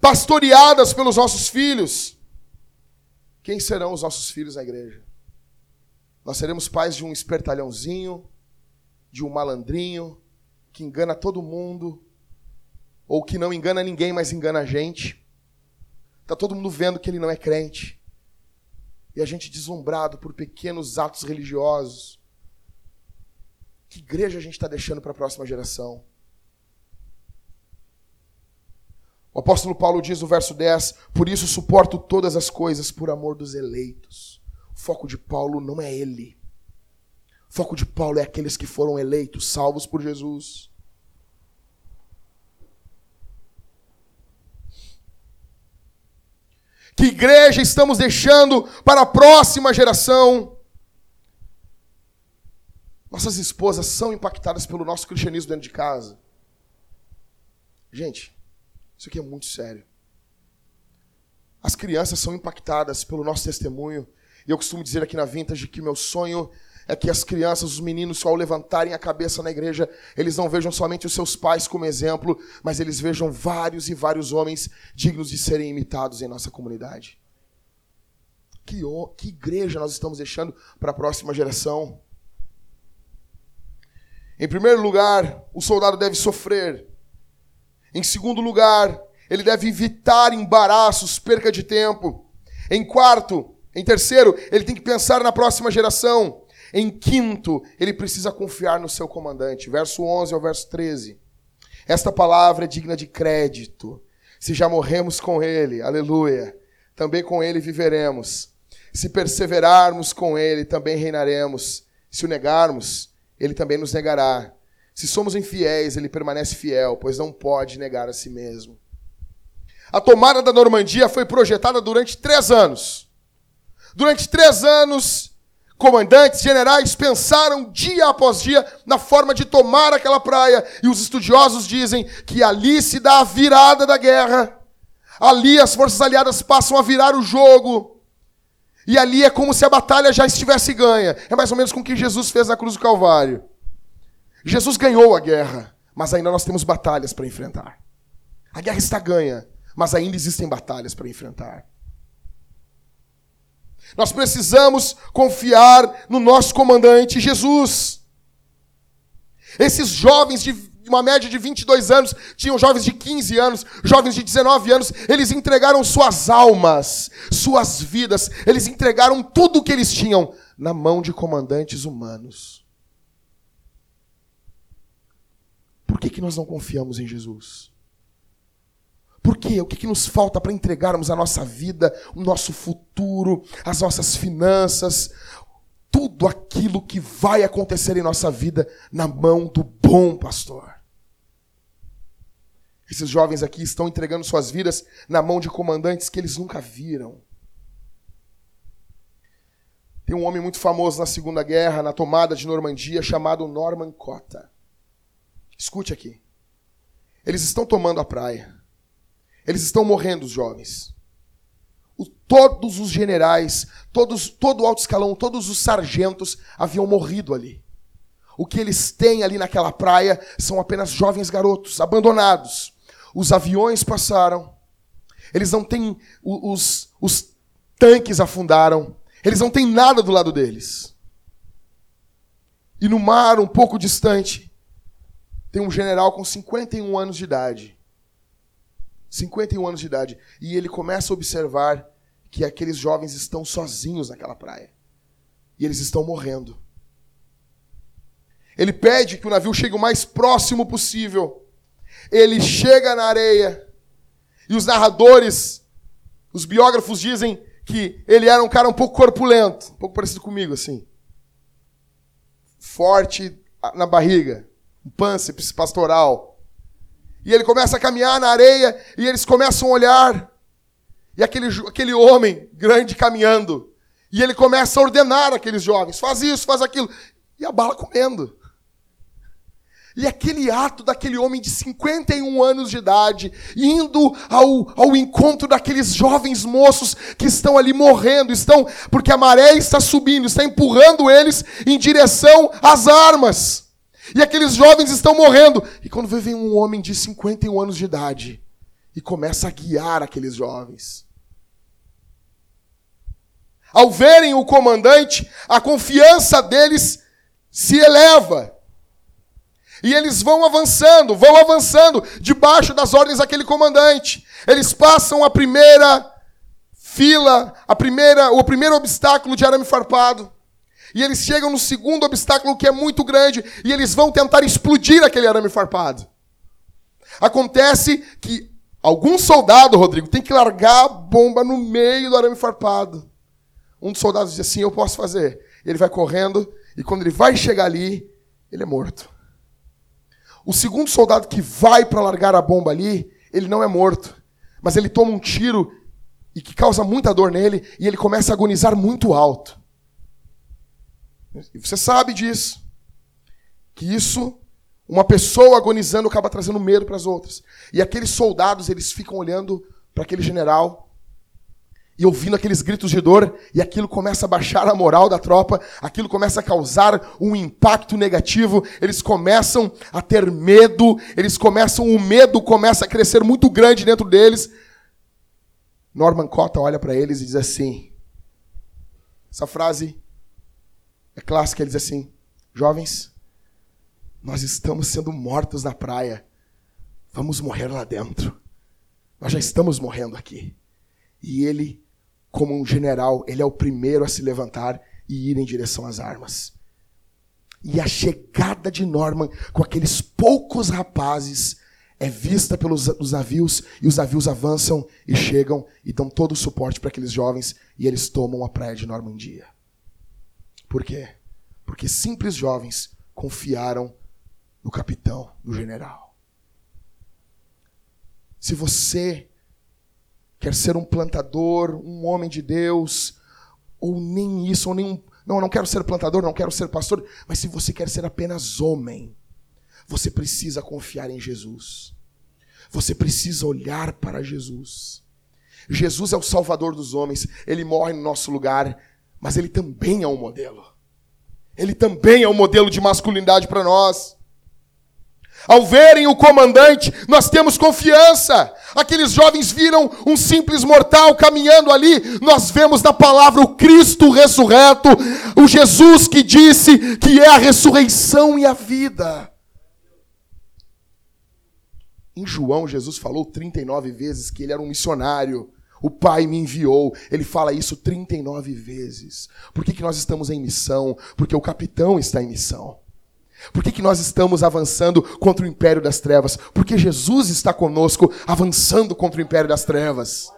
pastoreadas pelos nossos filhos? Quem serão os nossos filhos na igreja? Nós seremos pais de um espertalhãozinho, de um malandrinho, que engana todo mundo, ou que não engana ninguém, mas engana a gente. Está todo mundo vendo que ele não é crente. E a gente deslumbrado por pequenos atos religiosos. Que igreja a gente está deixando para a próxima geração? O apóstolo Paulo diz no verso 10: Por isso suporto todas as coisas por amor dos eleitos. O foco de Paulo não é ele. O foco de Paulo é aqueles que foram eleitos, salvos por Jesus. Que igreja estamos deixando para a próxima geração? Nossas esposas são impactadas pelo nosso cristianismo dentro de casa. Gente, isso aqui é muito sério. As crianças são impactadas pelo nosso testemunho. E eu costumo dizer aqui na Vintage que meu sonho é que as crianças, os meninos, ao levantarem a cabeça na igreja, eles não vejam somente os seus pais como exemplo, mas eles vejam vários e vários homens dignos de serem imitados em nossa comunidade. Que, que igreja nós estamos deixando para a próxima geração? Em primeiro lugar, o soldado deve sofrer. Em segundo lugar, ele deve evitar embaraços, perca de tempo. Em quarto, em terceiro, ele tem que pensar na próxima geração. Em quinto, ele precisa confiar no seu comandante. Verso 11 ao verso 13. Esta palavra é digna de crédito. Se já morremos com ele, aleluia, também com ele viveremos. Se perseverarmos com ele, também reinaremos. Se o negarmos, ele também nos negará. Se somos infiéis, ele permanece fiel, pois não pode negar a si mesmo. A tomada da Normandia foi projetada durante três anos. Durante três anos, Comandantes, generais pensaram dia após dia na forma de tomar aquela praia, e os estudiosos dizem que ali se dá a virada da guerra. Ali as forças aliadas passam a virar o jogo. E ali é como se a batalha já estivesse ganha. É mais ou menos com o que Jesus fez na cruz do Calvário. Jesus ganhou a guerra, mas ainda nós temos batalhas para enfrentar. A guerra está ganha, mas ainda existem batalhas para enfrentar. Nós precisamos confiar no nosso comandante Jesus. Esses jovens de uma média de 22 anos, tinham jovens de 15 anos, jovens de 19 anos, eles entregaram suas almas, suas vidas, eles entregaram tudo o que eles tinham na mão de comandantes humanos. Por que, que nós não confiamos em Jesus? Por quê? O que, que nos falta para entregarmos a nossa vida, o nosso futuro, as nossas finanças, tudo aquilo que vai acontecer em nossa vida na mão do bom pastor? Esses jovens aqui estão entregando suas vidas na mão de comandantes que eles nunca viram. Tem um homem muito famoso na Segunda Guerra, na tomada de Normandia, chamado Norman Cotta. Escute aqui. Eles estão tomando a praia. Eles estão morrendo, os jovens. O, todos os generais, todos, todo o alto escalão, todos os sargentos haviam morrido ali. O que eles têm ali naquela praia são apenas jovens garotos, abandonados. Os aviões passaram. Eles não têm. Os, os tanques afundaram. Eles não têm nada do lado deles. E no mar, um pouco distante, tem um general com 51 anos de idade 51 anos de idade. E ele começa a observar que aqueles jovens estão sozinhos naquela praia. E eles estão morrendo. Ele pede que o navio chegue o mais próximo possível. Ele chega na areia. E os narradores Os biógrafos dizem que ele era um cara um pouco corpulento, um pouco parecido comigo, assim. Forte na barriga, um pânceps pastoral. E ele começa a caminhar na areia e eles começam a olhar. E aquele, aquele homem grande caminhando. E ele começa a ordenar aqueles jovens: faz isso, faz aquilo. E a bala comendo. E aquele ato daquele homem de 51 anos de idade, indo ao, ao encontro daqueles jovens moços que estão ali morrendo, estão porque a maré está subindo, está empurrando eles em direção às armas. E aqueles jovens estão morrendo. E quando vem um homem de 51 anos de idade e começa a guiar aqueles jovens. Ao verem o comandante, a confiança deles se eleva. E eles vão avançando, vão avançando debaixo das ordens daquele comandante. Eles passam a primeira fila, a primeira, o primeiro obstáculo de arame farpado. E eles chegam no segundo obstáculo que é muito grande e eles vão tentar explodir aquele arame farpado. Acontece que algum soldado, Rodrigo, tem que largar a bomba no meio do arame farpado. Um dos soldados diz assim: Eu posso fazer. Ele vai correndo e quando ele vai chegar ali, ele é morto. O segundo soldado que vai para largar a bomba ali, ele não é morto, mas ele toma um tiro e que causa muita dor nele e ele começa a agonizar muito alto. E você sabe disso. Que isso, uma pessoa agonizando acaba trazendo medo para as outras. E aqueles soldados, eles ficam olhando para aquele general e ouvindo aqueles gritos de dor, e aquilo começa a baixar a moral da tropa, aquilo começa a causar um impacto negativo, eles começam a ter medo, eles começam, o medo começa a crescer muito grande dentro deles. Norman Cota olha para eles e diz assim: essa frase é clássica, ele diz assim: jovens, nós estamos sendo mortos na praia, vamos morrer lá dentro. Nós já estamos morrendo aqui. E ele como um general, ele é o primeiro a se levantar e ir em direção às armas. E a chegada de Norman com aqueles poucos rapazes é vista pelos os navios e os navios avançam e chegam e dão todo o suporte para aqueles jovens e eles tomam a praia de Normandia. Por quê? Porque simples jovens confiaram no capitão, no general. Se você quer ser um plantador, um homem de Deus, ou nem isso, ou nenhum. Não, eu não quero ser plantador, não quero ser pastor, mas se você quer ser apenas homem, você precisa confiar em Jesus. Você precisa olhar para Jesus. Jesus é o Salvador dos homens, ele morre no nosso lugar, mas ele também é um modelo. Ele também é um modelo de masculinidade para nós. Ao verem o comandante, nós temos confiança. Aqueles jovens viram um simples mortal caminhando ali. Nós vemos na palavra o Cristo ressurreto, o Jesus que disse que é a ressurreição e a vida. Em João, Jesus falou 39 vezes que ele era um missionário. O Pai me enviou. Ele fala isso 39 vezes. Por que, que nós estamos em missão? Porque o capitão está em missão. Por que, que nós estamos avançando contra o império das trevas? Porque Jesus está conosco avançando contra o império das trevas.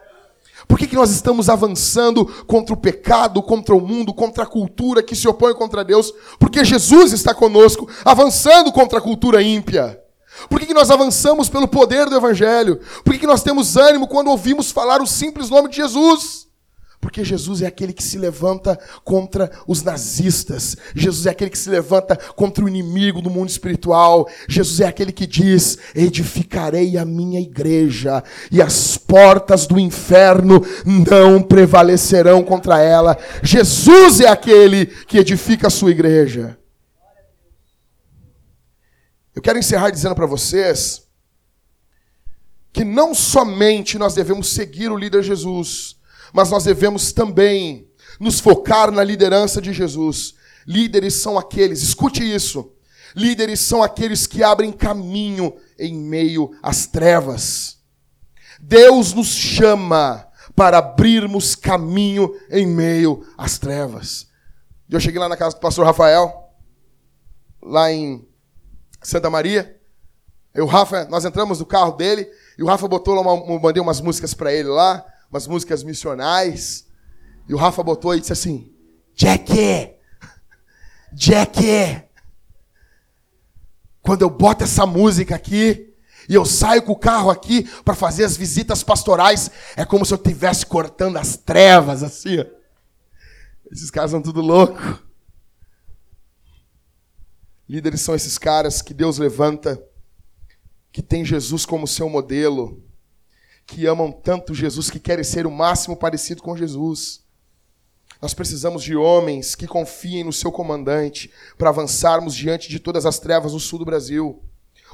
Por que, que nós estamos avançando contra o pecado, contra o mundo, contra a cultura que se opõe contra Deus? Porque Jesus está conosco avançando contra a cultura ímpia. Por que, que nós avançamos pelo poder do Evangelho? Por que, que nós temos ânimo quando ouvimos falar o simples nome de Jesus? Porque Jesus é aquele que se levanta contra os nazistas. Jesus é aquele que se levanta contra o inimigo do mundo espiritual. Jesus é aquele que diz: Edificarei a minha igreja, e as portas do inferno não prevalecerão contra ela. Jesus é aquele que edifica a sua igreja. Eu quero encerrar dizendo para vocês que não somente nós devemos seguir o líder Jesus, mas nós devemos também nos focar na liderança de Jesus. Líderes são aqueles, escute isso. Líderes são aqueles que abrem caminho em meio às trevas. Deus nos chama para abrirmos caminho em meio às trevas. Eu cheguei lá na casa do pastor Rafael, lá em Santa Maria. Eu, Rafa, nós entramos no carro dele e o Rafa botou lá uma, mandei umas músicas para ele lá umas músicas missionais. E o Rafa botou e disse assim: Jack! Jack! Quando eu boto essa música aqui e eu saio com o carro aqui para fazer as visitas pastorais, é como se eu estivesse cortando as trevas, assim. Ó. Esses caras são tudo louco. Líderes são esses caras que Deus levanta, que tem Jesus como seu modelo, que amam tanto Jesus, que querem ser o máximo parecido com Jesus. Nós precisamos de homens que confiem no seu comandante para avançarmos diante de todas as trevas no sul do Brasil.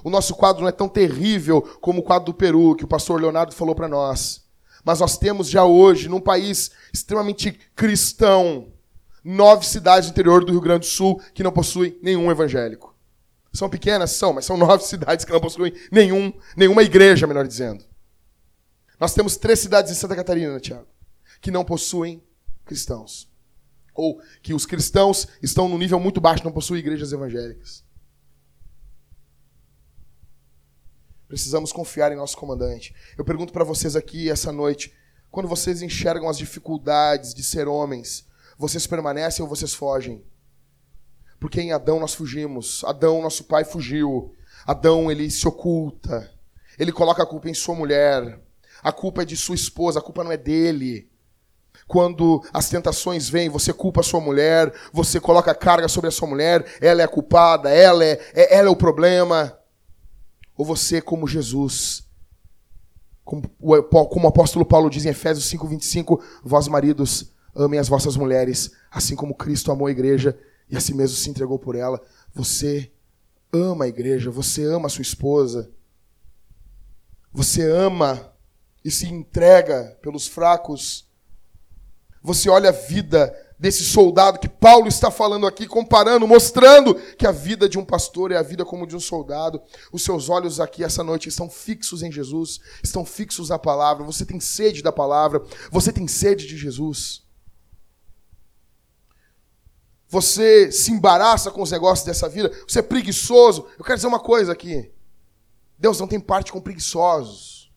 O nosso quadro não é tão terrível como o quadro do Peru, que o pastor Leonardo falou para nós. Mas nós temos já hoje, num país extremamente cristão, nove cidades do interior do Rio Grande do Sul que não possuem nenhum evangélico. São pequenas? São, mas são nove cidades que não possuem nenhum, nenhuma igreja, melhor dizendo. Nós temos três cidades em Santa Catarina, Tiago, que não possuem cristãos. Ou que os cristãos estão num nível muito baixo, não possuem igrejas evangélicas. Precisamos confiar em nosso comandante. Eu pergunto para vocês aqui essa noite, quando vocês enxergam as dificuldades de ser homens, vocês permanecem ou vocês fogem? Porque em Adão nós fugimos. Adão, nosso pai, fugiu. Adão, ele se oculta. Ele coloca a culpa em sua mulher. A culpa é de sua esposa, a culpa não é dele. Quando as tentações vêm, você culpa a sua mulher, você coloca carga sobre a sua mulher, ela é a culpada, ela é, é, ela é o problema. Ou você, como Jesus, como, como o apóstolo Paulo diz em Efésios 5,25, vós maridos, amem as vossas mulheres, assim como Cristo amou a igreja e a si mesmo se entregou por ela. Você ama a igreja, você ama a sua esposa, você ama e se entrega pelos fracos você olha a vida desse soldado que Paulo está falando aqui, comparando, mostrando que a vida de um pastor é a vida como de um soldado. Os seus olhos aqui essa noite estão fixos em Jesus, estão fixos na palavra. Você tem sede da palavra, você tem sede de Jesus. Você se embaraça com os negócios dessa vida, você é preguiçoso. Eu quero dizer uma coisa aqui. Deus não tem parte com preguiçosos.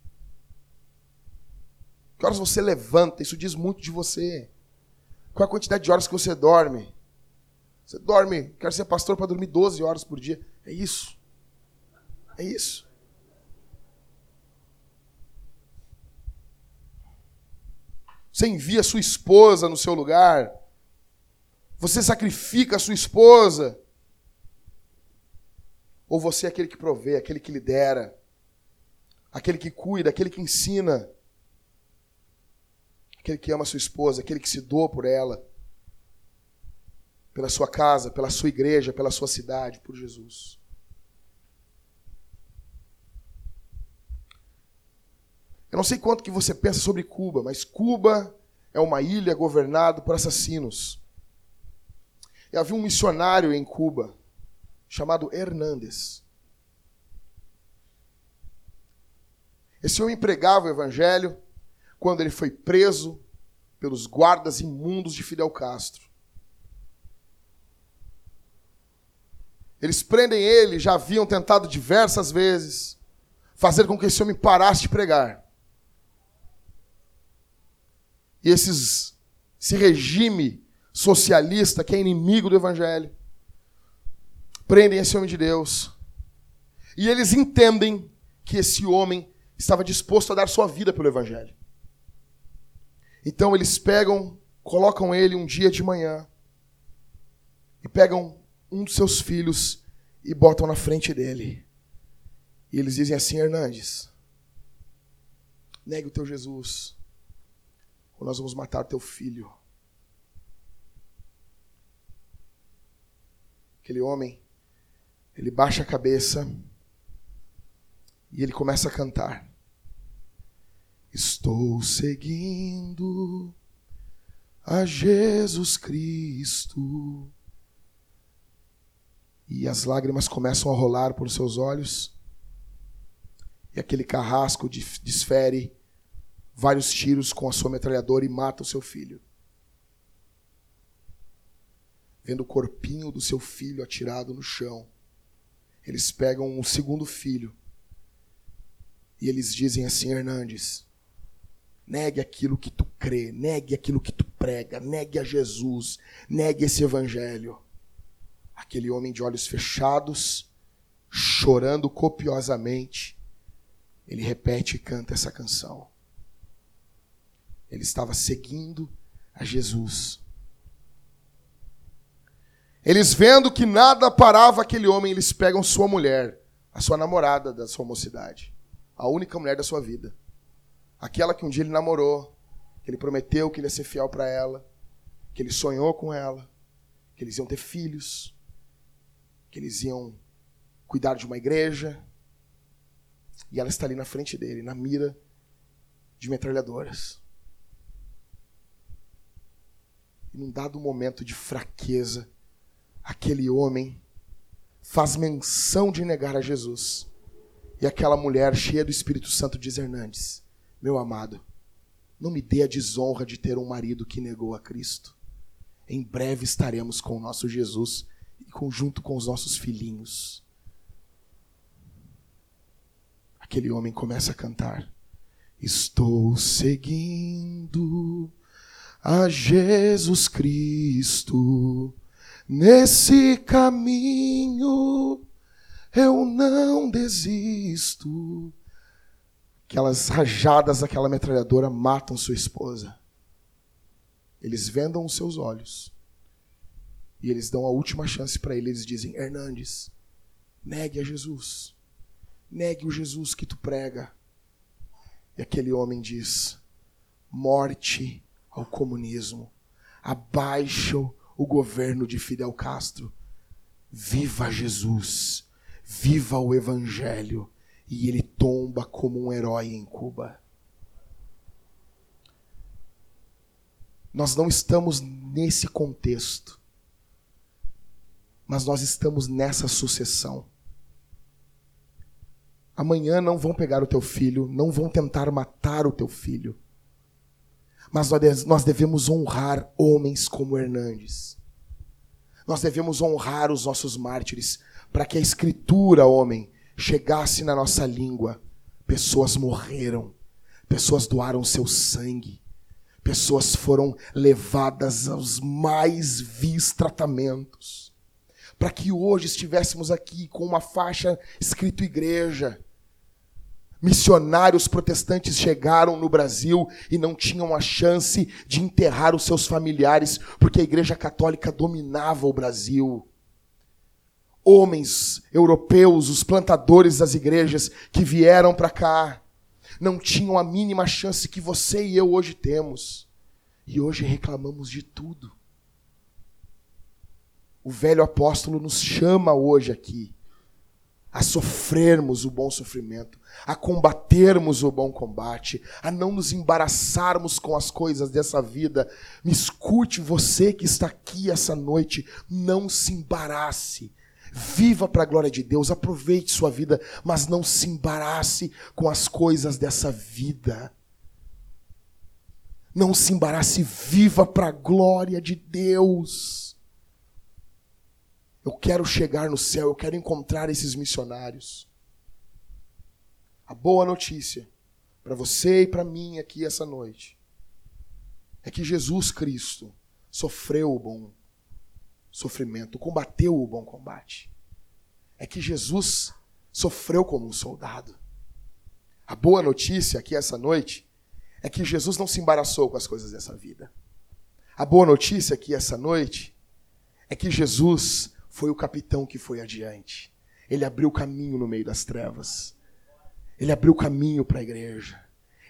Que horas você levanta? Isso diz muito de você. Qual a quantidade de horas que você dorme? Você dorme, quero ser pastor para dormir 12 horas por dia. É isso. É isso. Você envia sua esposa no seu lugar. Você sacrifica a sua esposa. Ou você é aquele que provê, aquele que lidera, aquele que cuida, aquele que ensina aquele que ama a sua esposa, aquele que se doa por ela, pela sua casa, pela sua igreja, pela sua cidade, por Jesus. Eu não sei quanto que você pensa sobre Cuba, mas Cuba é uma ilha governada por assassinos. E havia um missionário em Cuba chamado Hernandes. Esse homem pregava o evangelho, quando ele foi preso pelos guardas imundos de Fidel Castro. Eles prendem ele, já haviam tentado diversas vezes fazer com que esse homem parasse de pregar. E esses, esse regime socialista, que é inimigo do Evangelho, prendem esse homem de Deus. E eles entendem que esse homem estava disposto a dar sua vida pelo Evangelho. Então eles pegam, colocam ele um dia de manhã e pegam um dos seus filhos e botam na frente dele. E eles dizem assim: Hernandes, negue o teu Jesus, ou nós vamos matar teu filho. Aquele homem, ele baixa a cabeça e ele começa a cantar. Estou seguindo a Jesus Cristo. E as lágrimas começam a rolar por seus olhos. E aquele carrasco desfere vários tiros com a sua metralhadora e mata o seu filho. Vendo o corpinho do seu filho atirado no chão, eles pegam o segundo filho e eles dizem assim: Hernandes, Negue aquilo que tu crê, negue aquilo que tu prega, negue a Jesus, negue esse evangelho. Aquele homem de olhos fechados, chorando copiosamente, ele repete e canta essa canção. Ele estava seguindo a Jesus. Eles vendo que nada parava aquele homem, eles pegam sua mulher, a sua namorada da sua mocidade, a única mulher da sua vida. Aquela que um dia ele namorou, que ele prometeu que ele ia ser fiel para ela, que ele sonhou com ela, que eles iam ter filhos, que eles iam cuidar de uma igreja. E ela está ali na frente dele, na mira de metralhadoras. E num dado momento de fraqueza, aquele homem faz menção de negar a Jesus. E aquela mulher cheia do Espírito Santo diz: Hernandes, meu amado, não me dê a desonra de ter um marido que negou a Cristo. Em breve estaremos com o nosso Jesus e junto com os nossos filhinhos. Aquele homem começa a cantar: Estou seguindo a Jesus Cristo Nesse caminho eu não desisto. Aquelas rajadas daquela metralhadora matam sua esposa. Eles vendam os seus olhos. E eles dão a última chance para ele. Eles dizem: Hernandes, negue a Jesus. Negue o Jesus que tu prega. E aquele homem diz: morte ao comunismo. Abaixo o governo de Fidel Castro. Viva Jesus, viva o Evangelho. E ele tomba como um herói em Cuba. Nós não estamos nesse contexto, mas nós estamos nessa sucessão. Amanhã não vão pegar o teu filho, não vão tentar matar o teu filho mas nós devemos honrar homens como Hernandes. Nós devemos honrar os nossos mártires, para que a escritura, homem, chegasse na nossa língua. Pessoas morreram, pessoas doaram seu sangue, pessoas foram levadas aos mais vis tratamentos. Para que hoje estivéssemos aqui com uma faixa escrito igreja, Missionários protestantes chegaram no Brasil e não tinham a chance de enterrar os seus familiares, porque a Igreja Católica dominava o Brasil. Homens europeus, os plantadores das igrejas que vieram para cá, não tinham a mínima chance que você e eu hoje temos. E hoje reclamamos de tudo. O velho apóstolo nos chama hoje aqui a sofrermos o bom sofrimento, a combatermos o bom combate, a não nos embaraçarmos com as coisas dessa vida. Me escute, você que está aqui essa noite, não se embarace. Viva para a glória de Deus, aproveite sua vida, mas não se embarace com as coisas dessa vida. Não se embarace, viva para a glória de Deus. Eu quero chegar no céu, eu quero encontrar esses missionários. A boa notícia para você e para mim aqui essa noite é que Jesus Cristo sofreu o bom sofrimento, combateu o bom combate. É que Jesus sofreu como um soldado. A boa notícia aqui essa noite é que Jesus não se embaraçou com as coisas dessa vida. A boa notícia aqui essa noite é que Jesus foi o capitão que foi adiante. Ele abriu caminho no meio das trevas. Ele abriu caminho para a igreja.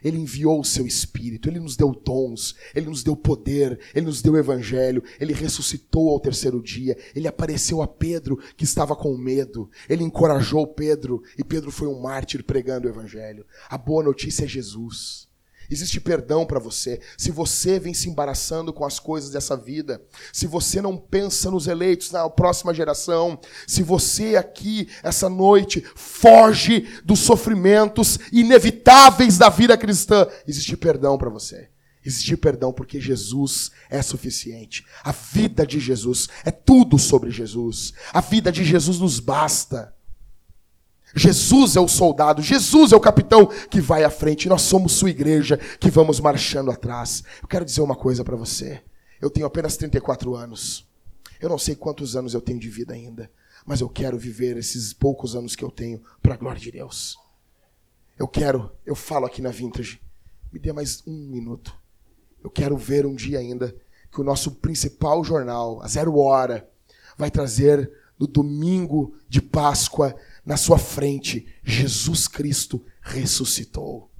Ele enviou o seu espírito, ele nos deu dons, ele nos deu poder, ele nos deu evangelho, ele ressuscitou ao terceiro dia, ele apareceu a Pedro que estava com medo, ele encorajou Pedro e Pedro foi um mártir pregando o evangelho. A boa notícia é Jesus. Existe perdão para você. Se você vem se embaraçando com as coisas dessa vida, se você não pensa nos eleitos na próxima geração, se você aqui essa noite foge dos sofrimentos inevitáveis da vida cristã, existe perdão para você. Existe perdão porque Jesus é suficiente. A vida de Jesus é tudo sobre Jesus. A vida de Jesus nos basta. Jesus é o soldado, Jesus é o capitão que vai à frente, nós somos sua igreja que vamos marchando atrás. Eu quero dizer uma coisa para você. Eu tenho apenas 34 anos. Eu não sei quantos anos eu tenho de vida ainda, mas eu quero viver esses poucos anos que eu tenho para a glória de Deus. Eu quero, eu falo aqui na Vintage, me dê mais um minuto. Eu quero ver um dia ainda que o nosso principal jornal, a Zero Hora, vai trazer no domingo de Páscoa na sua frente, Jesus Cristo ressuscitou.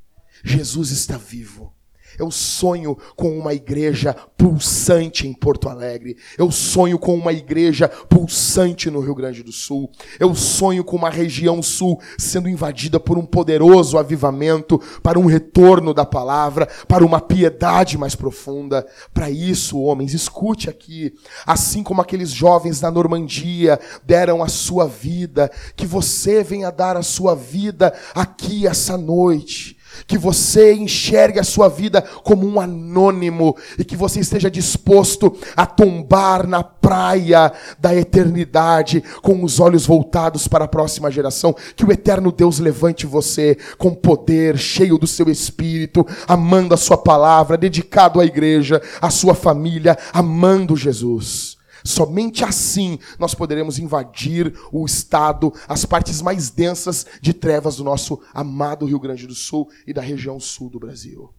Jesus está vivo. Eu sonho com uma igreja pulsante em Porto Alegre. Eu sonho com uma igreja pulsante no Rio Grande do Sul. Eu sonho com uma região sul sendo invadida por um poderoso avivamento, para um retorno da palavra, para uma piedade mais profunda. Para isso, homens, escute aqui. Assim como aqueles jovens da Normandia deram a sua vida, que você venha dar a sua vida aqui essa noite que você enxergue a sua vida como um anônimo e que você esteja disposto a tombar na praia da eternidade com os olhos voltados para a próxima geração. Que o eterno Deus levante você com poder, cheio do seu espírito, amando a sua palavra, dedicado à igreja, à sua família, amando Jesus. Somente assim nós poderemos invadir o estado, as partes mais densas de trevas do nosso amado Rio Grande do Sul e da região sul do Brasil.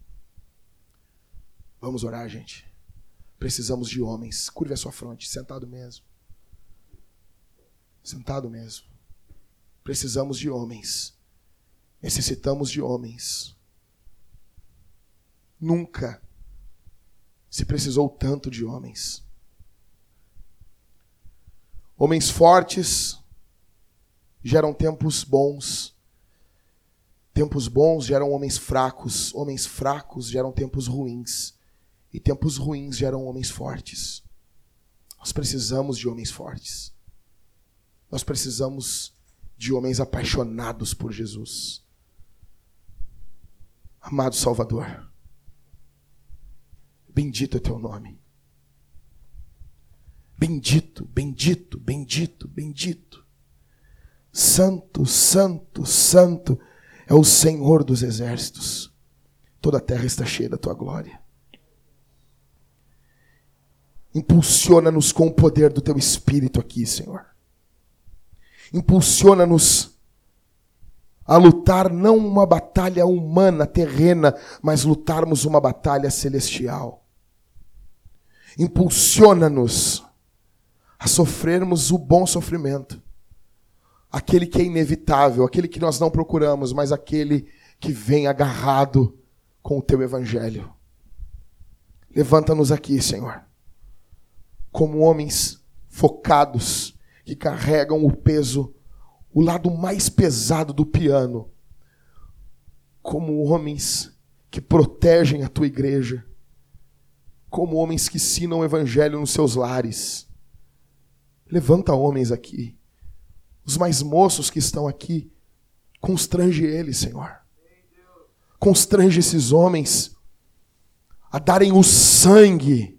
Vamos orar, gente. Precisamos de homens. Curve a sua fronte, sentado mesmo. Sentado mesmo. Precisamos de homens. Necessitamos de homens. Nunca se precisou tanto de homens. Homens fortes geram tempos bons. Tempos bons geram homens fracos. Homens fracos geram tempos ruins. E tempos ruins geram homens fortes. Nós precisamos de homens fortes. Nós precisamos de homens apaixonados por Jesus. Amado Salvador, bendito é teu nome. Bendito, bendito, bendito, bendito. Santo, santo, santo é o Senhor dos exércitos. Toda a terra está cheia da tua glória. Impulsiona-nos com o poder do teu espírito aqui, Senhor. Impulsiona-nos a lutar não uma batalha humana, terrena, mas lutarmos uma batalha celestial. Impulsiona-nos a sofrermos o bom sofrimento. Aquele que é inevitável, aquele que nós não procuramos, mas aquele que vem agarrado com o teu evangelho. Levanta-nos aqui, Senhor, como homens focados que carregam o peso, o lado mais pesado do piano, como homens que protegem a tua igreja, como homens que ensinam o evangelho nos seus lares Levanta homens aqui. Os mais moços que estão aqui, constrange eles, Senhor. Constrange esses homens a darem o sangue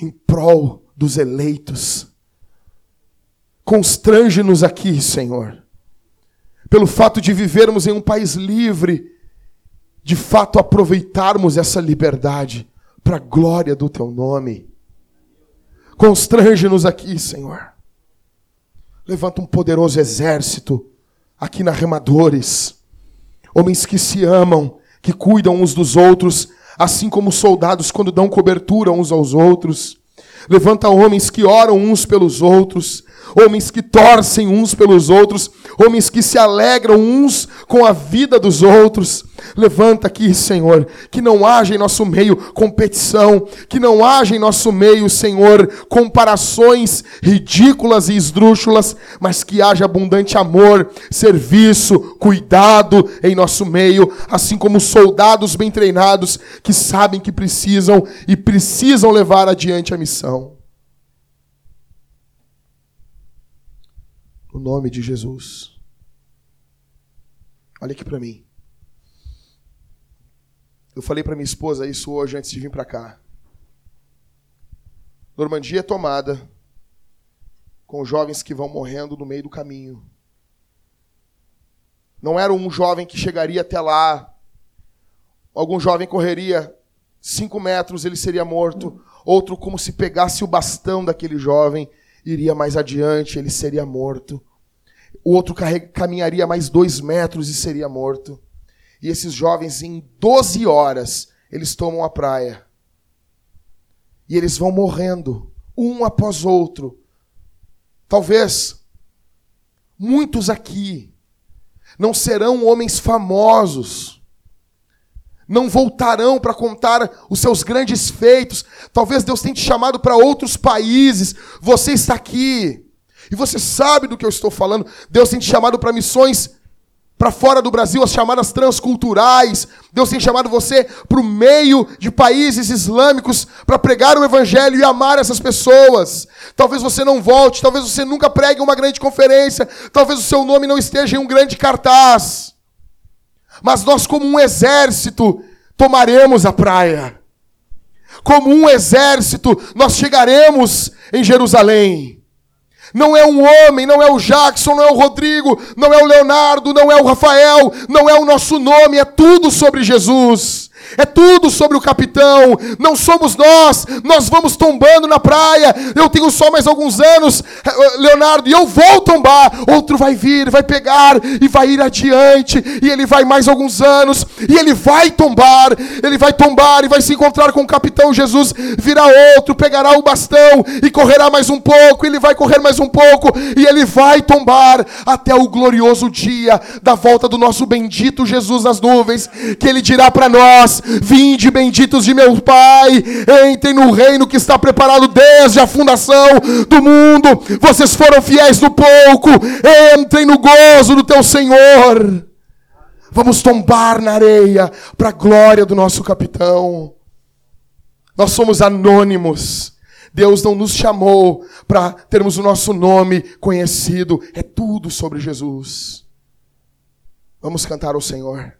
em prol dos eleitos. Constrange-nos aqui, Senhor, pelo fato de vivermos em um país livre, de fato aproveitarmos essa liberdade para a glória do Teu nome. Constrange-nos aqui, Senhor. Levanta um poderoso exército aqui na Remadores. Homens que se amam, que cuidam uns dos outros, assim como soldados quando dão cobertura uns aos outros. Levanta homens que oram uns pelos outros, homens que torcem uns pelos outros, homens que se alegram uns com a vida dos outros. Levanta aqui, Senhor, que não haja em nosso meio competição, que não haja em nosso meio, Senhor, comparações ridículas e esdrúxulas, mas que haja abundante amor, serviço, cuidado em nosso meio, assim como soldados bem treinados que sabem que precisam e precisam levar adiante a missão. No nome de Jesus. Olha aqui para mim. Eu falei para minha esposa isso hoje antes de vir para cá. Normandia é tomada com jovens que vão morrendo no meio do caminho. Não era um jovem que chegaria até lá. Algum jovem correria cinco metros, ele seria morto. Outro, como se pegasse o bastão daquele jovem, iria mais adiante, ele seria morto. O outro caminharia mais dois metros e seria morto. E esses jovens, em 12 horas, eles tomam a praia. E eles vão morrendo, um após outro. Talvez muitos aqui não serão homens famosos, não voltarão para contar os seus grandes feitos. Talvez Deus tenha te chamado para outros países. Você está aqui e você sabe do que eu estou falando. Deus tem te chamado para missões para fora do Brasil, as chamadas transculturais. Deus tem chamado você para o meio de países islâmicos para pregar o evangelho e amar essas pessoas. Talvez você não volte, talvez você nunca pregue uma grande conferência, talvez o seu nome não esteja em um grande cartaz. Mas nós, como um exército, tomaremos a praia. Como um exército, nós chegaremos em Jerusalém. Não é um homem, não é o Jackson, não é o Rodrigo, não é o Leonardo, não é o Rafael, não é o nosso nome, é tudo sobre Jesus. É tudo sobre o capitão. Não somos nós. Nós vamos tombando na praia. Eu tenho só mais alguns anos, Leonardo, e eu vou tombar. Outro vai vir, vai pegar e vai ir adiante. E ele vai mais alguns anos. E ele vai tombar. Ele vai tombar e vai se encontrar com o capitão Jesus. Virá outro, pegará o bastão e correrá mais um pouco. Ele vai correr mais um pouco. E ele vai tombar até o glorioso dia da volta do nosso bendito Jesus nas nuvens. Que ele dirá para nós Vinde, benditos de meu Pai, entrem no reino que está preparado desde a fundação do mundo. Vocês foram fiéis no pouco, entrem no gozo do teu Senhor. Vamos tombar na areia para a glória do nosso capitão. Nós somos anônimos. Deus não nos chamou para termos o nosso nome conhecido. É tudo sobre Jesus. Vamos cantar ao Senhor.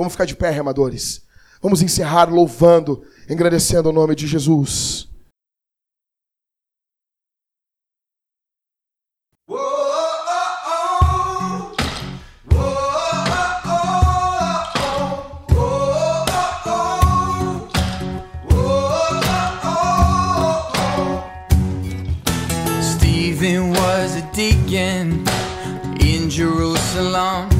Vamos ficar de pé, remadores. Vamos encerrar louvando, agradecendo o nome de Jesus. Stephen was a deacon in Jerusalem.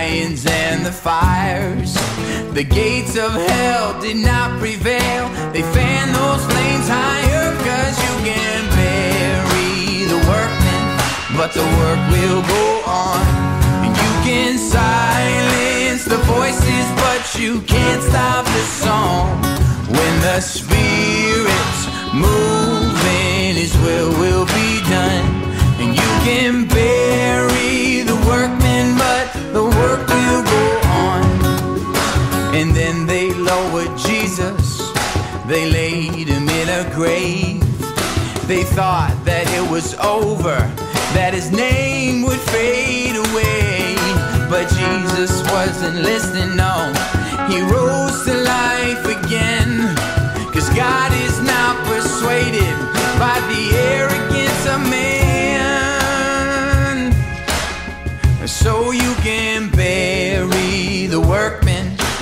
the fires. The gates of hell did not prevail. They fan those flames higher, cause you can bury the workmen, but the work will go on. And you can silence the voices, but you can't stop the song. When the Spirit's moving, His will will be done. And you can And then they lowered Jesus, they laid him in a grave. They thought that it was over, that his name would fade away. But Jesus wasn't listening, no. He rose to life again. Cause God is not persuaded by the arrogance of man. So you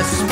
us